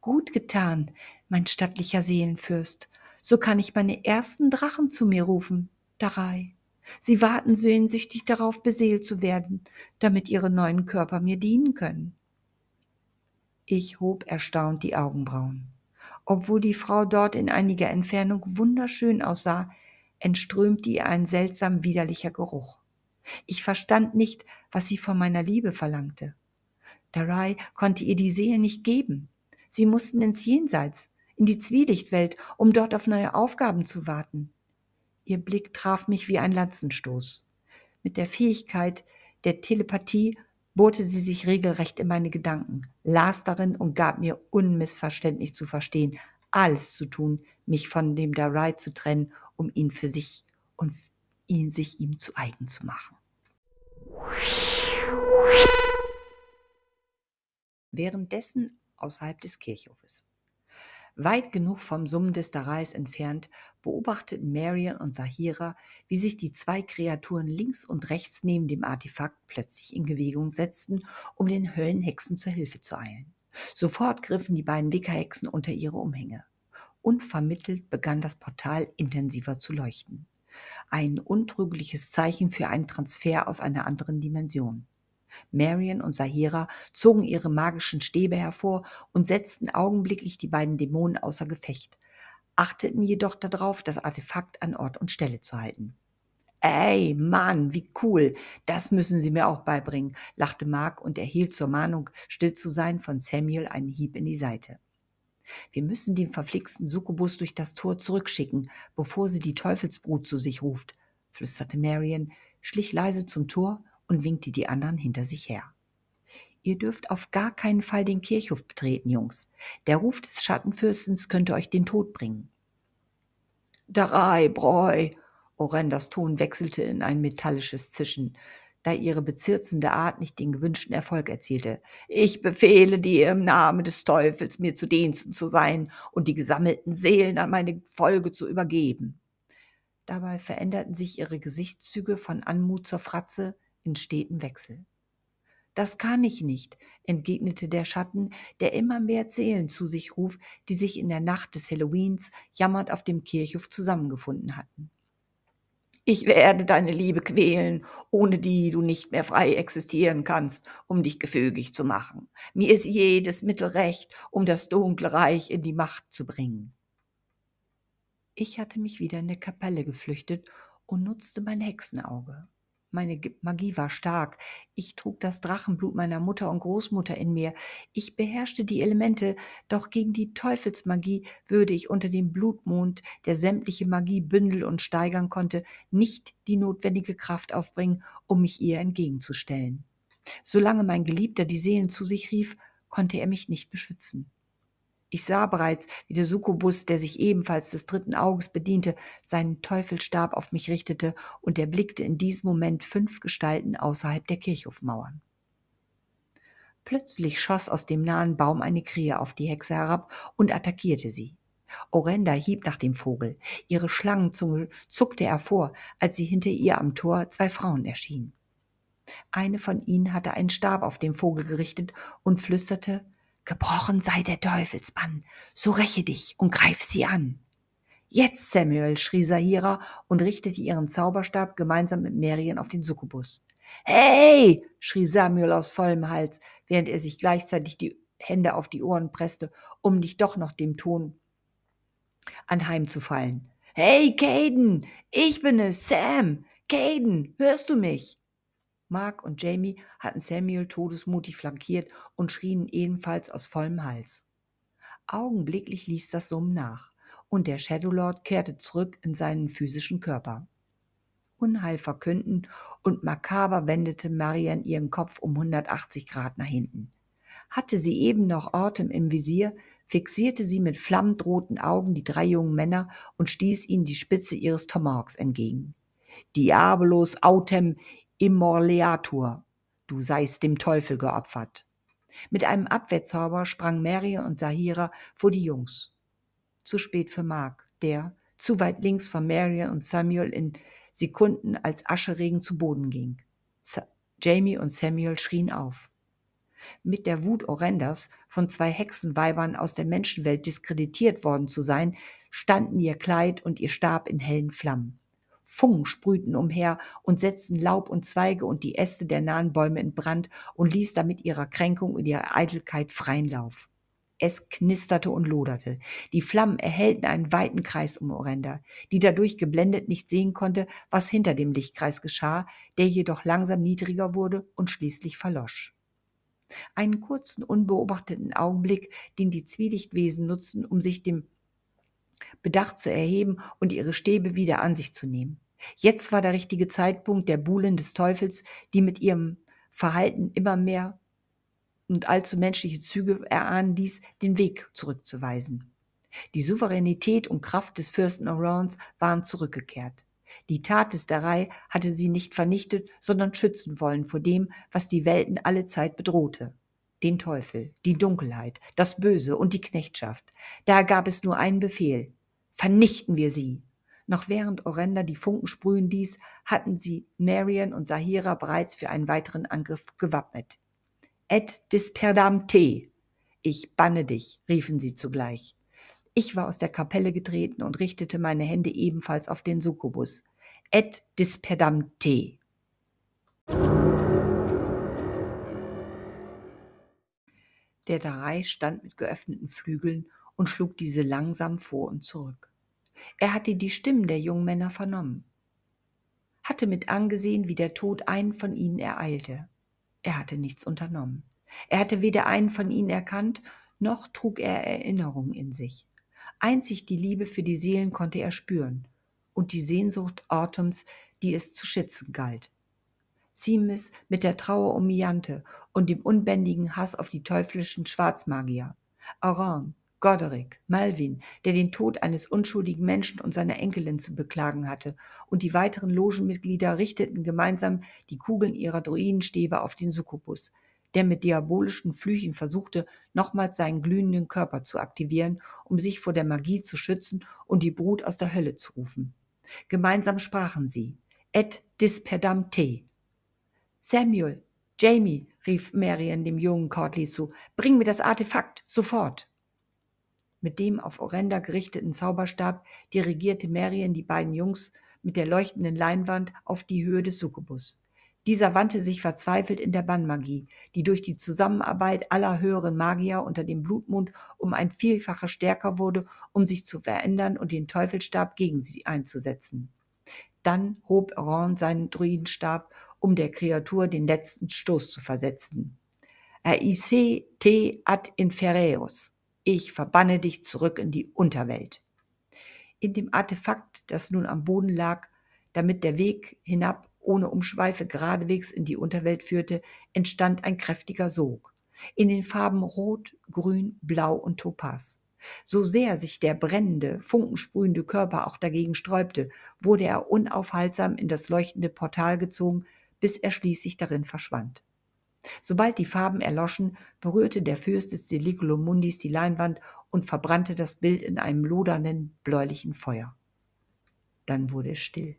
Gut getan, mein stattlicher Seelenfürst, so kann ich meine ersten Drachen zu mir rufen, Darai. Sie warten sehnsüchtig darauf, beseelt zu werden, damit ihre neuen Körper mir dienen können. Ich hob erstaunt die Augenbrauen. Obwohl die Frau dort in einiger Entfernung wunderschön aussah, entströmte ihr ein seltsam widerlicher Geruch. Ich verstand nicht, was sie von meiner Liebe verlangte. Darai konnte ihr die Seele nicht geben. Sie mussten ins Jenseits, in die Zwielichtwelt, um dort auf neue Aufgaben zu warten. Ihr Blick traf mich wie ein Lanzenstoß. Mit der Fähigkeit der Telepathie bohrte sie sich regelrecht in meine Gedanken, las darin und gab mir unmissverständlich zu verstehen, alles zu tun, mich von dem Darai zu trennen, um ihn für sich und ihn sich ihm zu eigen zu machen. Währenddessen außerhalb des Kirchhofes. Weit genug vom Summen des Darais entfernt beobachteten Marion und Sahira, wie sich die zwei Kreaturen links und rechts neben dem Artefakt plötzlich in Bewegung setzten, um den Höllenhexen zur Hilfe zu eilen. Sofort griffen die beiden Wickerhexen unter ihre Umhänge. Unvermittelt begann das Portal intensiver zu leuchten. Ein untrügliches Zeichen für einen Transfer aus einer anderen Dimension. Marion und Sahira zogen ihre magischen Stäbe hervor und setzten augenblicklich die beiden Dämonen außer Gefecht, achteten jedoch darauf, das Artefakt an Ort und Stelle zu halten. Ey, Mann, wie cool. Das müssen Sie mir auch beibringen, lachte Mark und erhielt zur Mahnung, still zu sein, von Samuel einen Hieb in die Seite. Wir müssen den verflixten Succubus durch das Tor zurückschicken, bevor sie die Teufelsbrut zu sich ruft, flüsterte Marion, schlich leise zum Tor und winkte die anderen hinter sich her. Ihr dürft auf gar keinen Fall den Kirchhof betreten, Jungs. Der Ruf des Schattenfürstens könnte euch den Tod bringen. Drei, Bräu! Orendas Ton wechselte in ein metallisches Zischen, da ihre bezirzende Art nicht den gewünschten Erfolg erzielte. Ich befehle dir im Namen des Teufels, mir zu Diensten zu sein und die gesammelten Seelen an meine Folge zu übergeben. Dabei veränderten sich ihre Gesichtszüge von Anmut zur Fratze, in stetem Wechsel. Das kann ich nicht, entgegnete der Schatten, der immer mehr Seelen zu sich ruft, die sich in der Nacht des Halloweens jammernd auf dem Kirchhof zusammengefunden hatten. Ich werde deine Liebe quälen, ohne die du nicht mehr frei existieren kannst, um dich gefügig zu machen. Mir ist jedes Mittel recht, um das dunkle Reich in die Macht zu bringen. Ich hatte mich wieder in der Kapelle geflüchtet und nutzte mein Hexenauge. Meine Magie war stark. Ich trug das Drachenblut meiner Mutter und Großmutter in mir. Ich beherrschte die Elemente, doch gegen die Teufelsmagie würde ich unter dem Blutmond, der sämtliche Magie bündeln und steigern konnte, nicht die notwendige Kraft aufbringen, um mich ihr entgegenzustellen. Solange mein Geliebter die Seelen zu sich rief, konnte er mich nicht beschützen. Ich sah bereits, wie der Succubus, der sich ebenfalls des dritten Auges bediente, seinen Teufelstab auf mich richtete und erblickte in diesem Moment fünf Gestalten außerhalb der Kirchhofmauern. Plötzlich schoss aus dem nahen Baum eine Krähe auf die Hexe herab und attackierte sie. Orenda hieb nach dem Vogel. Ihre Schlangenzunge zuckte hervor, als sie hinter ihr am Tor zwei Frauen erschienen. Eine von ihnen hatte einen Stab auf den Vogel gerichtet und flüsterte Gebrochen sei der Teufelsbann, so räche dich und greif sie an. Jetzt, Samuel, schrie Sahira und richtete ihren Zauberstab gemeinsam mit Marion auf den Succubus. Hey! schrie Samuel aus vollem Hals, während er sich gleichzeitig die Hände auf die Ohren presste, um nicht doch noch dem Ton anheimzufallen. Hey, Caden! Ich bin es, Sam! Caden, hörst du mich? Mark und Jamie hatten Samuel todesmutig flankiert und schrien ebenfalls aus vollem Hals. Augenblicklich ließ das Summen nach, und der Shadowlord kehrte zurück in seinen physischen Körper. Unheil verkünden und makaber wendete Marian ihren Kopf um 180 Grad nach hinten. Hatte sie eben noch Autumn im Visier, fixierte sie mit flammend roten Augen die drei jungen Männer und stieß ihnen die Spitze ihres Tomahawks entgegen. Diabolos autem Immorleatur, du seist dem Teufel geopfert. Mit einem Abwehrzauber sprang Mary und Sahira vor die Jungs. Zu spät für Mark, der, zu weit links von Marion und Samuel in Sekunden als Ascheregen zu Boden ging. Sa Jamie und Samuel schrien auf. Mit der Wut Orendas, von zwei Hexenweibern aus der Menschenwelt diskreditiert worden zu sein, standen ihr Kleid und ihr Stab in hellen Flammen. Funken sprühten umher und setzten Laub und Zweige und die Äste der nahen Bäume in Brand und ließ damit ihrer Kränkung und ihrer Eitelkeit freien Lauf. Es knisterte und loderte. Die Flammen erhellten einen weiten Kreis um Orenda, die dadurch geblendet nicht sehen konnte, was hinter dem Lichtkreis geschah, der jedoch langsam niedriger wurde und schließlich verlosch. Einen kurzen, unbeobachteten Augenblick, den die Zwielichtwesen nutzten, um sich dem Bedacht zu erheben und ihre Stäbe wieder an sich zu nehmen. Jetzt war der richtige Zeitpunkt der Buhlen des Teufels, die mit ihrem Verhalten immer mehr und allzu menschliche Züge erahnen ließ, den Weg zurückzuweisen. Die Souveränität und Kraft des Fürsten Orans waren zurückgekehrt. Die Tatesterei hatte sie nicht vernichtet, sondern schützen wollen vor dem, was die Welten alle Zeit bedrohte den Teufel, die Dunkelheit, das Böse und die Knechtschaft. Da gab es nur einen Befehl. Vernichten wir sie. Noch während Orenda die Funken sprühen ließ, hatten sie Marion und Sahira bereits für einen weiteren Angriff gewappnet. Et disperdam te. Ich banne dich, riefen sie zugleich. Ich war aus der Kapelle getreten und richtete meine Hände ebenfalls auf den Succubus. Et disperdam te. Der Darei stand mit geöffneten Flügeln und schlug diese langsam vor und zurück. Er hatte die Stimmen der jungen Männer vernommen, hatte mit angesehen, wie der Tod einen von ihnen ereilte. Er hatte nichts unternommen. Er hatte weder einen von ihnen erkannt, noch trug er Erinnerungen in sich. Einzig die Liebe für die Seelen konnte er spüren und die Sehnsucht Autumns, die es zu schützen galt. Simis mit der Trauer um Miante und dem unbändigen Hass auf die teuflischen Schwarzmagier. Aran, Goderic, Malvin, der den Tod eines unschuldigen Menschen und seiner Enkelin zu beklagen hatte, und die weiteren Logenmitglieder richteten gemeinsam die Kugeln ihrer Druidenstäbe auf den Succubus, der mit diabolischen Flüchen versuchte, nochmals seinen glühenden Körper zu aktivieren, um sich vor der Magie zu schützen und die Brut aus der Hölle zu rufen. Gemeinsam sprachen sie, Et disperdam te, Samuel, Jamie, rief Marion dem jungen Courtly zu, bring mir das Artefakt, sofort. Mit dem auf Orenda gerichteten Zauberstab dirigierte Marion die beiden Jungs mit der leuchtenden Leinwand auf die Höhe des Succubus. Dieser wandte sich verzweifelt in der Bannmagie, die durch die Zusammenarbeit aller höheren Magier unter dem Blutmond um ein Vielfaches stärker wurde, um sich zu verändern und den Teufelstab gegen sie einzusetzen. Dann hob Ron seinen Druidenstab, um der Kreatur den letzten Stoß zu versetzen. Aise te ad infereos. Ich verbanne dich zurück in die Unterwelt. In dem Artefakt, das nun am Boden lag, damit der Weg hinab ohne Umschweife geradewegs in die Unterwelt führte, entstand ein kräftiger Sog. In den Farben Rot, Grün, Blau und Topaz. So sehr sich der brennende, funkensprühende Körper auch dagegen sträubte, wurde er unaufhaltsam in das leuchtende Portal gezogen, bis er schließlich darin verschwand. Sobald die Farben erloschen, berührte der Fürst des Deliculumundis die Leinwand und verbrannte das Bild in einem lodernden, bläulichen Feuer. Dann wurde es still.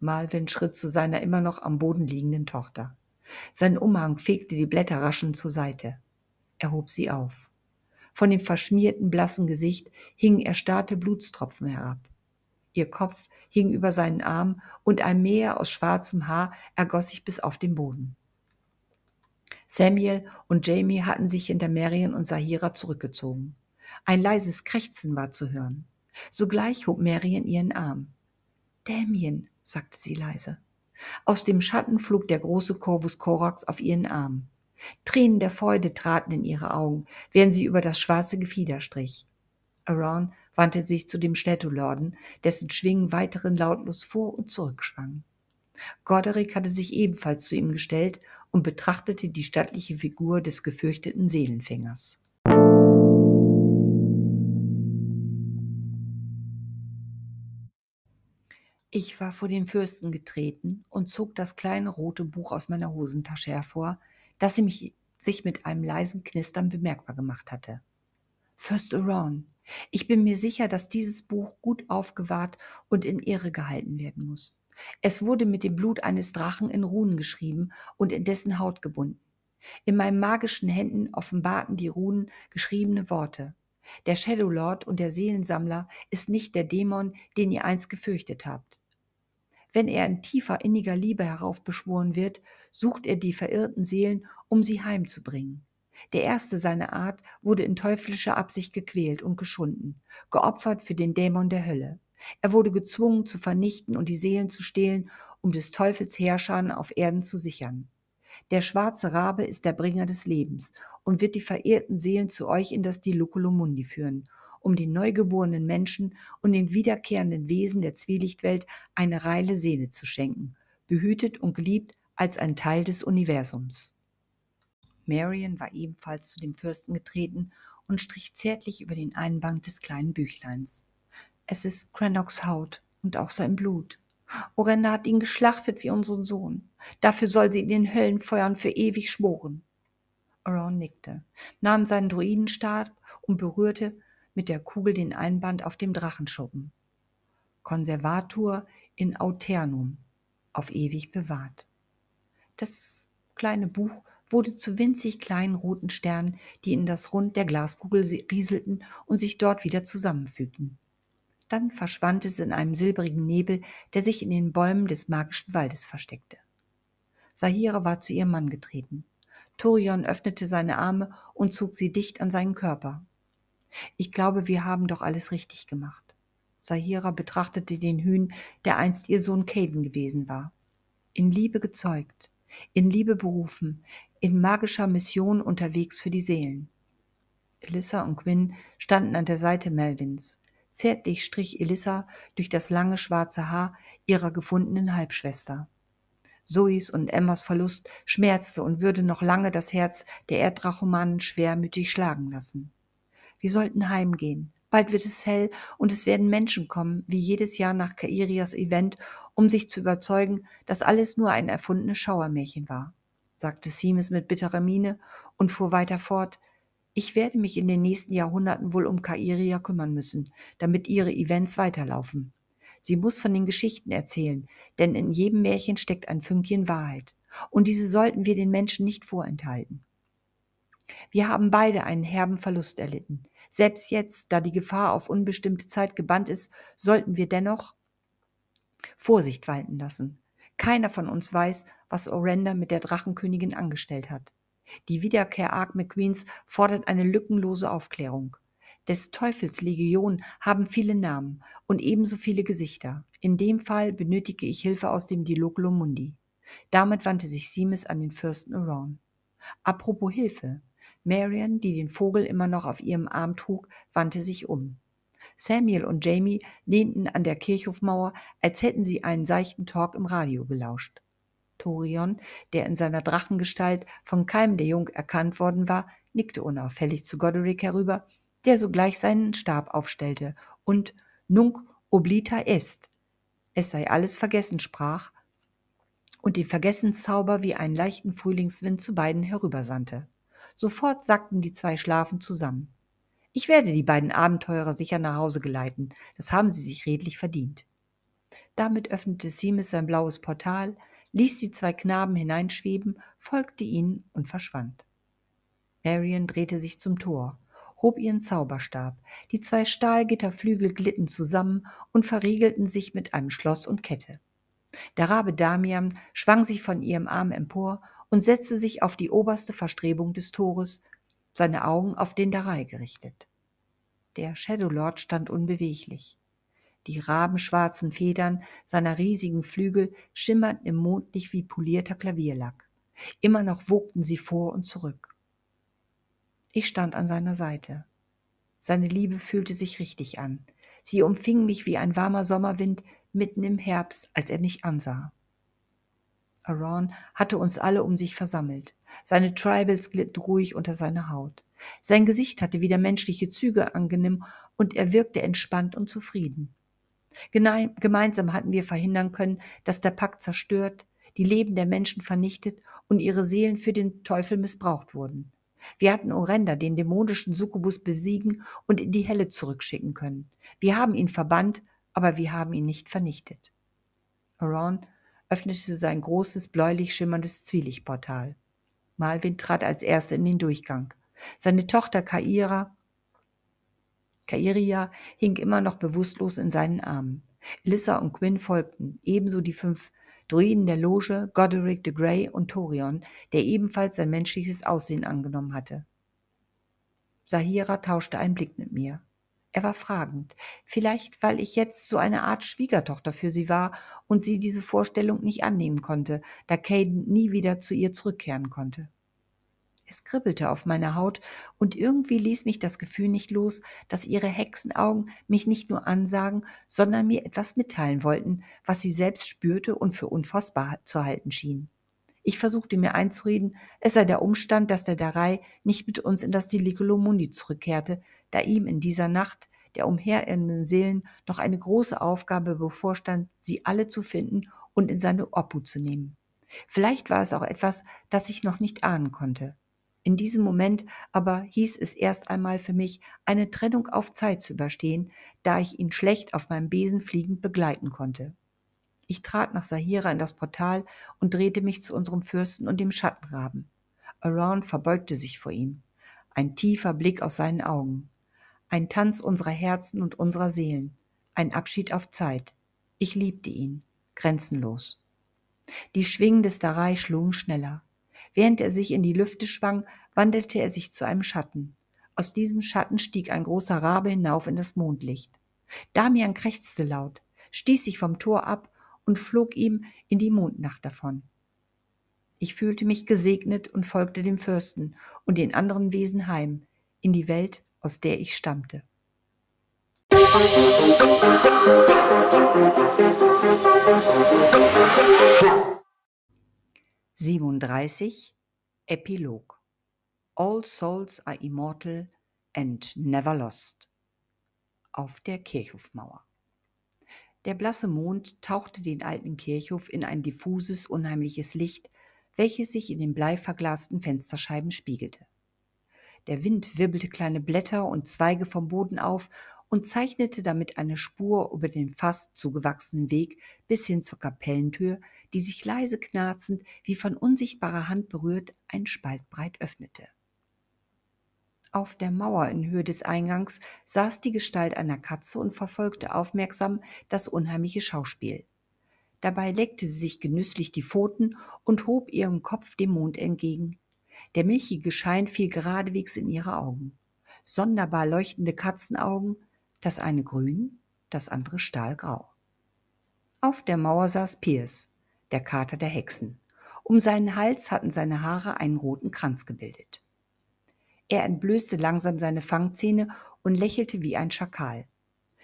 Malvin schritt zu seiner immer noch am Boden liegenden Tochter. Sein Umhang fegte die Blätter raschend zur Seite. Er hob sie auf. Von dem verschmierten, blassen Gesicht hingen erstarrte Blutstropfen herab. Ihr Kopf hing über seinen Arm und ein Meer aus schwarzem Haar ergoss sich bis auf den Boden. Samuel und Jamie hatten sich hinter Marion und Sahira zurückgezogen. Ein leises Krächzen war zu hören. Sogleich hob Marion ihren Arm. Damien, sagte sie leise. Aus dem Schatten flog der große Corvus Corax auf ihren Arm. Tränen der Freude traten in ihre Augen, während sie über das schwarze Gefieder strich. Aron wandte sich zu dem Städtelorden, dessen Schwingen weiteren lautlos vor und zurück schwangen. Goderic hatte sich ebenfalls zu ihm gestellt und betrachtete die stattliche Figur des gefürchteten Seelenfängers. Ich war vor den Fürsten getreten und zog das kleine rote Buch aus meiner Hosentasche hervor, das sie mich, sich mit einem leisen Knistern bemerkbar gemacht hatte. Fürst Aron, ich bin mir sicher, dass dieses Buch gut aufgewahrt und in Ehre gehalten werden muss. Es wurde mit dem Blut eines Drachen in Runen geschrieben und in dessen Haut gebunden. In meinen magischen Händen offenbarten die Runen geschriebene Worte. Der Shadow Lord und der Seelensammler ist nicht der Dämon, den ihr einst gefürchtet habt. Wenn er in tiefer inniger Liebe heraufbeschworen wird, sucht er die verirrten Seelen, um sie heimzubringen. Der erste seiner Art wurde in teuflischer Absicht gequält und geschunden, geopfert für den Dämon der Hölle. Er wurde gezwungen zu vernichten und die Seelen zu stehlen, um des Teufels Herrscher auf Erden zu sichern. Der schwarze Rabe ist der Bringer des Lebens und wird die verehrten Seelen zu euch in das Diluculumundi führen um den neugeborenen Menschen und den wiederkehrenden Wesen der Zwielichtwelt eine reile Seele zu schenken, behütet und geliebt als ein Teil des Universums. Marion war ebenfalls zu dem Fürsten getreten und strich zärtlich über den Einband des kleinen Büchleins. Es ist Cranocks Haut und auch sein Blut. Orenda hat ihn geschlachtet wie unseren Sohn. Dafür soll sie in den Höllenfeuern für ewig schmoren. Oron nickte, nahm seinen Druidenstab und berührte mit der Kugel den Einband auf dem Drachenschuppen. Konservator in Auternum, auf ewig bewahrt. Das kleine Buch wurde zu winzig kleinen roten Sternen, die in das Rund der Glaskugel rieselten und sich dort wieder zusammenfügten. Dann verschwand es in einem silbrigen Nebel, der sich in den Bäumen des magischen Waldes versteckte. Sahira war zu ihrem Mann getreten. Torion öffnete seine Arme und zog sie dicht an seinen Körper. Ich glaube, wir haben doch alles richtig gemacht. Sahira betrachtete den Hühn, der einst ihr Sohn Caden gewesen war. In Liebe gezeugt, in Liebe berufen, in magischer Mission unterwegs für die Seelen. Elissa und Quinn standen an der Seite Melvins. Zärtlich strich Elissa durch das lange schwarze Haar ihrer gefundenen Halbschwester. Zoes und Emmas Verlust schmerzte und würde noch lange das Herz der Erdrachomanen schwermütig schlagen lassen. Wir sollten heimgehen. Bald wird es hell und es werden Menschen kommen, wie jedes Jahr nach Kairias Event, um sich zu überzeugen, dass alles nur ein erfundenes Schauermärchen war, sagte Seamus mit bitterer Miene und fuhr weiter fort. Ich werde mich in den nächsten Jahrhunderten wohl um Kairia kümmern müssen, damit ihre Events weiterlaufen. Sie muss von den Geschichten erzählen, denn in jedem Märchen steckt ein Fünkchen Wahrheit. Und diese sollten wir den Menschen nicht vorenthalten. Wir haben beide einen herben Verlust erlitten. Selbst jetzt, da die Gefahr auf unbestimmte Zeit gebannt ist, sollten wir dennoch Vorsicht walten lassen. Keiner von uns weiß, was Orenda mit der Drachenkönigin angestellt hat. Die Wiederkehr Ark McQueens fordert eine lückenlose Aufklärung. Des Teufels Legion haben viele Namen und ebenso viele Gesichter. In dem Fall benötige ich Hilfe aus dem Diloculo Mundi. Damit wandte sich Seamus an den Fürsten Around. Apropos Hilfe. Marian, die den Vogel immer noch auf ihrem Arm trug, wandte sich um. Samuel und Jamie lehnten an der Kirchhofmauer, als hätten sie einen seichten Talk im Radio gelauscht. Torion, der in seiner Drachengestalt von keinem der Jung erkannt worden war, nickte unauffällig zu Goderic herüber, der sogleich seinen Stab aufstellte und Nunc oblita est, es sei alles vergessen sprach und den Vergessenszauber wie einen leichten Frühlingswind zu beiden herübersandte. Sofort sackten die zwei schlafend zusammen. Ich werde die beiden Abenteurer sicher nach Hause geleiten, das haben sie sich redlich verdient. Damit öffnete Seamus sein blaues Portal, ließ die zwei Knaben hineinschweben, folgte ihnen und verschwand. Marion drehte sich zum Tor, hob ihren Zauberstab. Die zwei Stahlgitterflügel glitten zusammen und verriegelten sich mit einem Schloss und Kette. Der Rabe Damian schwang sich von ihrem Arm empor und setzte sich auf die oberste Verstrebung des Tores, seine Augen auf den Darei gerichtet. Der Shadow Lord stand unbeweglich. Die rabenschwarzen Federn seiner riesigen Flügel schimmerten im Mondlicht wie polierter Klavierlack. Immer noch wogten sie vor und zurück. Ich stand an seiner Seite. Seine Liebe fühlte sich richtig an. Sie umfing mich wie ein warmer Sommerwind mitten im Herbst, als er mich ansah. Aron hatte uns alle um sich versammelt. Seine Tribals glitten ruhig unter seiner Haut. Sein Gesicht hatte wieder menschliche Züge angenommen und er wirkte entspannt und zufrieden. Gemeinsam hatten wir verhindern können, dass der Pakt zerstört, die Leben der Menschen vernichtet und ihre Seelen für den Teufel missbraucht wurden. Wir hatten Orenda, den dämonischen Succubus, besiegen und in die Helle zurückschicken können. Wir haben ihn verbannt, aber wir haben ihn nicht vernichtet. Aron öffnete sein großes, bläulich schimmerndes Zwielichtportal. Malvin trat als Erste in den Durchgang. Seine Tochter Kaira, Kairia hing immer noch bewusstlos in seinen Armen. Elissa und Quinn folgten, ebenso die fünf Druiden der Loge, Goderic de Grey und Torion, der ebenfalls sein menschliches Aussehen angenommen hatte. Sahira tauschte einen Blick mit mir. Er war fragend, vielleicht weil ich jetzt so eine Art Schwiegertochter für sie war und sie diese Vorstellung nicht annehmen konnte, da Caden nie wieder zu ihr zurückkehren konnte. Es kribbelte auf meiner Haut und irgendwie ließ mich das Gefühl nicht los, dass ihre Hexenaugen mich nicht nur ansagen, sondern mir etwas mitteilen wollten, was sie selbst spürte und für unfassbar zu halten schien. Ich versuchte mir einzureden, es sei der Umstand, dass der Darei nicht mit uns in das Diliculo Mundi zurückkehrte, da ihm in dieser Nacht der umherirrenden Seelen noch eine große Aufgabe bevorstand, sie alle zu finden und in seine Obhut zu nehmen. Vielleicht war es auch etwas, das ich noch nicht ahnen konnte. In diesem Moment aber hieß es erst einmal für mich, eine Trennung auf Zeit zu überstehen, da ich ihn schlecht auf meinem Besen fliegend begleiten konnte. Ich trat nach Sahira in das Portal und drehte mich zu unserem Fürsten und dem Schattenraben. Around verbeugte sich vor ihm. Ein tiefer Blick aus seinen Augen. Ein Tanz unserer Herzen und unserer Seelen. Ein Abschied auf Zeit. Ich liebte ihn. Grenzenlos. Die Schwingen des Darai schlugen schneller. Während er sich in die Lüfte schwang, wandelte er sich zu einem Schatten. Aus diesem Schatten stieg ein großer Rabe hinauf in das Mondlicht. Damian krächzte laut, stieß sich vom Tor ab und flog ihm in die Mondnacht davon. Ich fühlte mich gesegnet und folgte dem Fürsten und den anderen Wesen heim, in die Welt, aus der ich stammte. 37 Epilog All Souls are immortal and never lost auf der Kirchhofmauer. Der blasse Mond tauchte den alten Kirchhof in ein diffuses, unheimliches Licht, welches sich in den bleiverglasten Fensterscheiben spiegelte. Der Wind wirbelte kleine Blätter und Zweige vom Boden auf und zeichnete damit eine Spur über den fast zugewachsenen Weg bis hin zur Kapellentür, die sich leise knarzend, wie von unsichtbarer Hand berührt, ein Spalt breit öffnete. Auf der Mauer in Höhe des Eingangs saß die Gestalt einer Katze und verfolgte aufmerksam das unheimliche Schauspiel. Dabei leckte sie sich genüsslich die Pfoten und hob ihren Kopf dem Mond entgegen. Der milchige Schein fiel geradewegs in ihre Augen. Sonderbar leuchtende Katzenaugen, das eine grün, das andere stahlgrau. Auf der Mauer saß Pierce, der Kater der Hexen. Um seinen Hals hatten seine Haare einen roten Kranz gebildet. Er entblößte langsam seine Fangzähne und lächelte wie ein Schakal.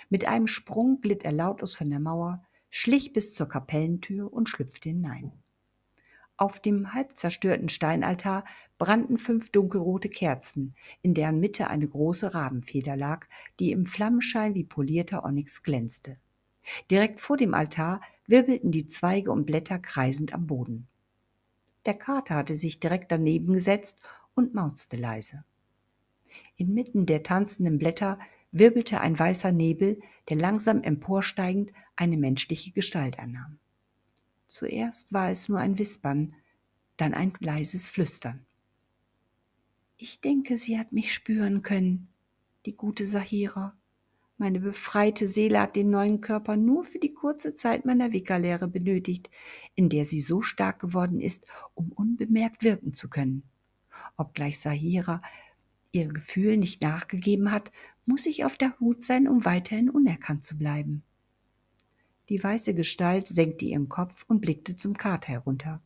Mit einem Sprung glitt er lautlos von der Mauer, schlich bis zur Kapellentür und schlüpfte hinein. Auf dem halb zerstörten Steinaltar brannten fünf dunkelrote Kerzen, in deren Mitte eine große Rabenfeder lag, die im Flammenschein wie polierter Onyx glänzte. Direkt vor dem Altar wirbelten die Zweige und Blätter kreisend am Boden. Der Kater hatte sich direkt daneben gesetzt und mauzte leise. Inmitten der tanzenden Blätter wirbelte ein weißer Nebel, der langsam emporsteigend eine menschliche Gestalt annahm. Zuerst war es nur ein Wispern, dann ein leises Flüstern. Ich denke, sie hat mich spüren können, die gute Sahira. Meine befreite Seele hat den neuen Körper nur für die kurze Zeit meiner Wickerlehre benötigt, in der sie so stark geworden ist, um unbemerkt wirken zu können. Obgleich Sahira ihr Gefühl nicht nachgegeben hat, muss ich auf der Hut sein, um weiterhin unerkannt zu bleiben. Die weiße Gestalt senkte ihren Kopf und blickte zum Kater herunter.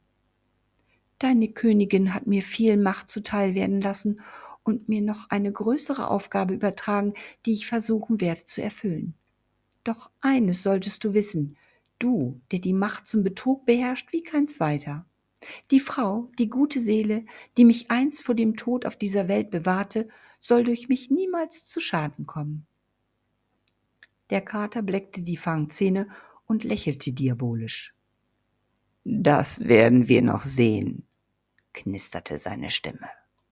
Deine Königin hat mir viel Macht zuteil werden lassen und mir noch eine größere Aufgabe übertragen, die ich versuchen werde zu erfüllen. Doch eines solltest du wissen, du, der die Macht zum Betrug beherrscht wie kein zweiter. Die Frau, die gute Seele, die mich einst vor dem Tod auf dieser Welt bewahrte, soll durch mich niemals zu Schaden kommen. Der Kater bleckte die Fangzähne und lächelte diabolisch. Das werden wir noch sehen, knisterte seine Stimme.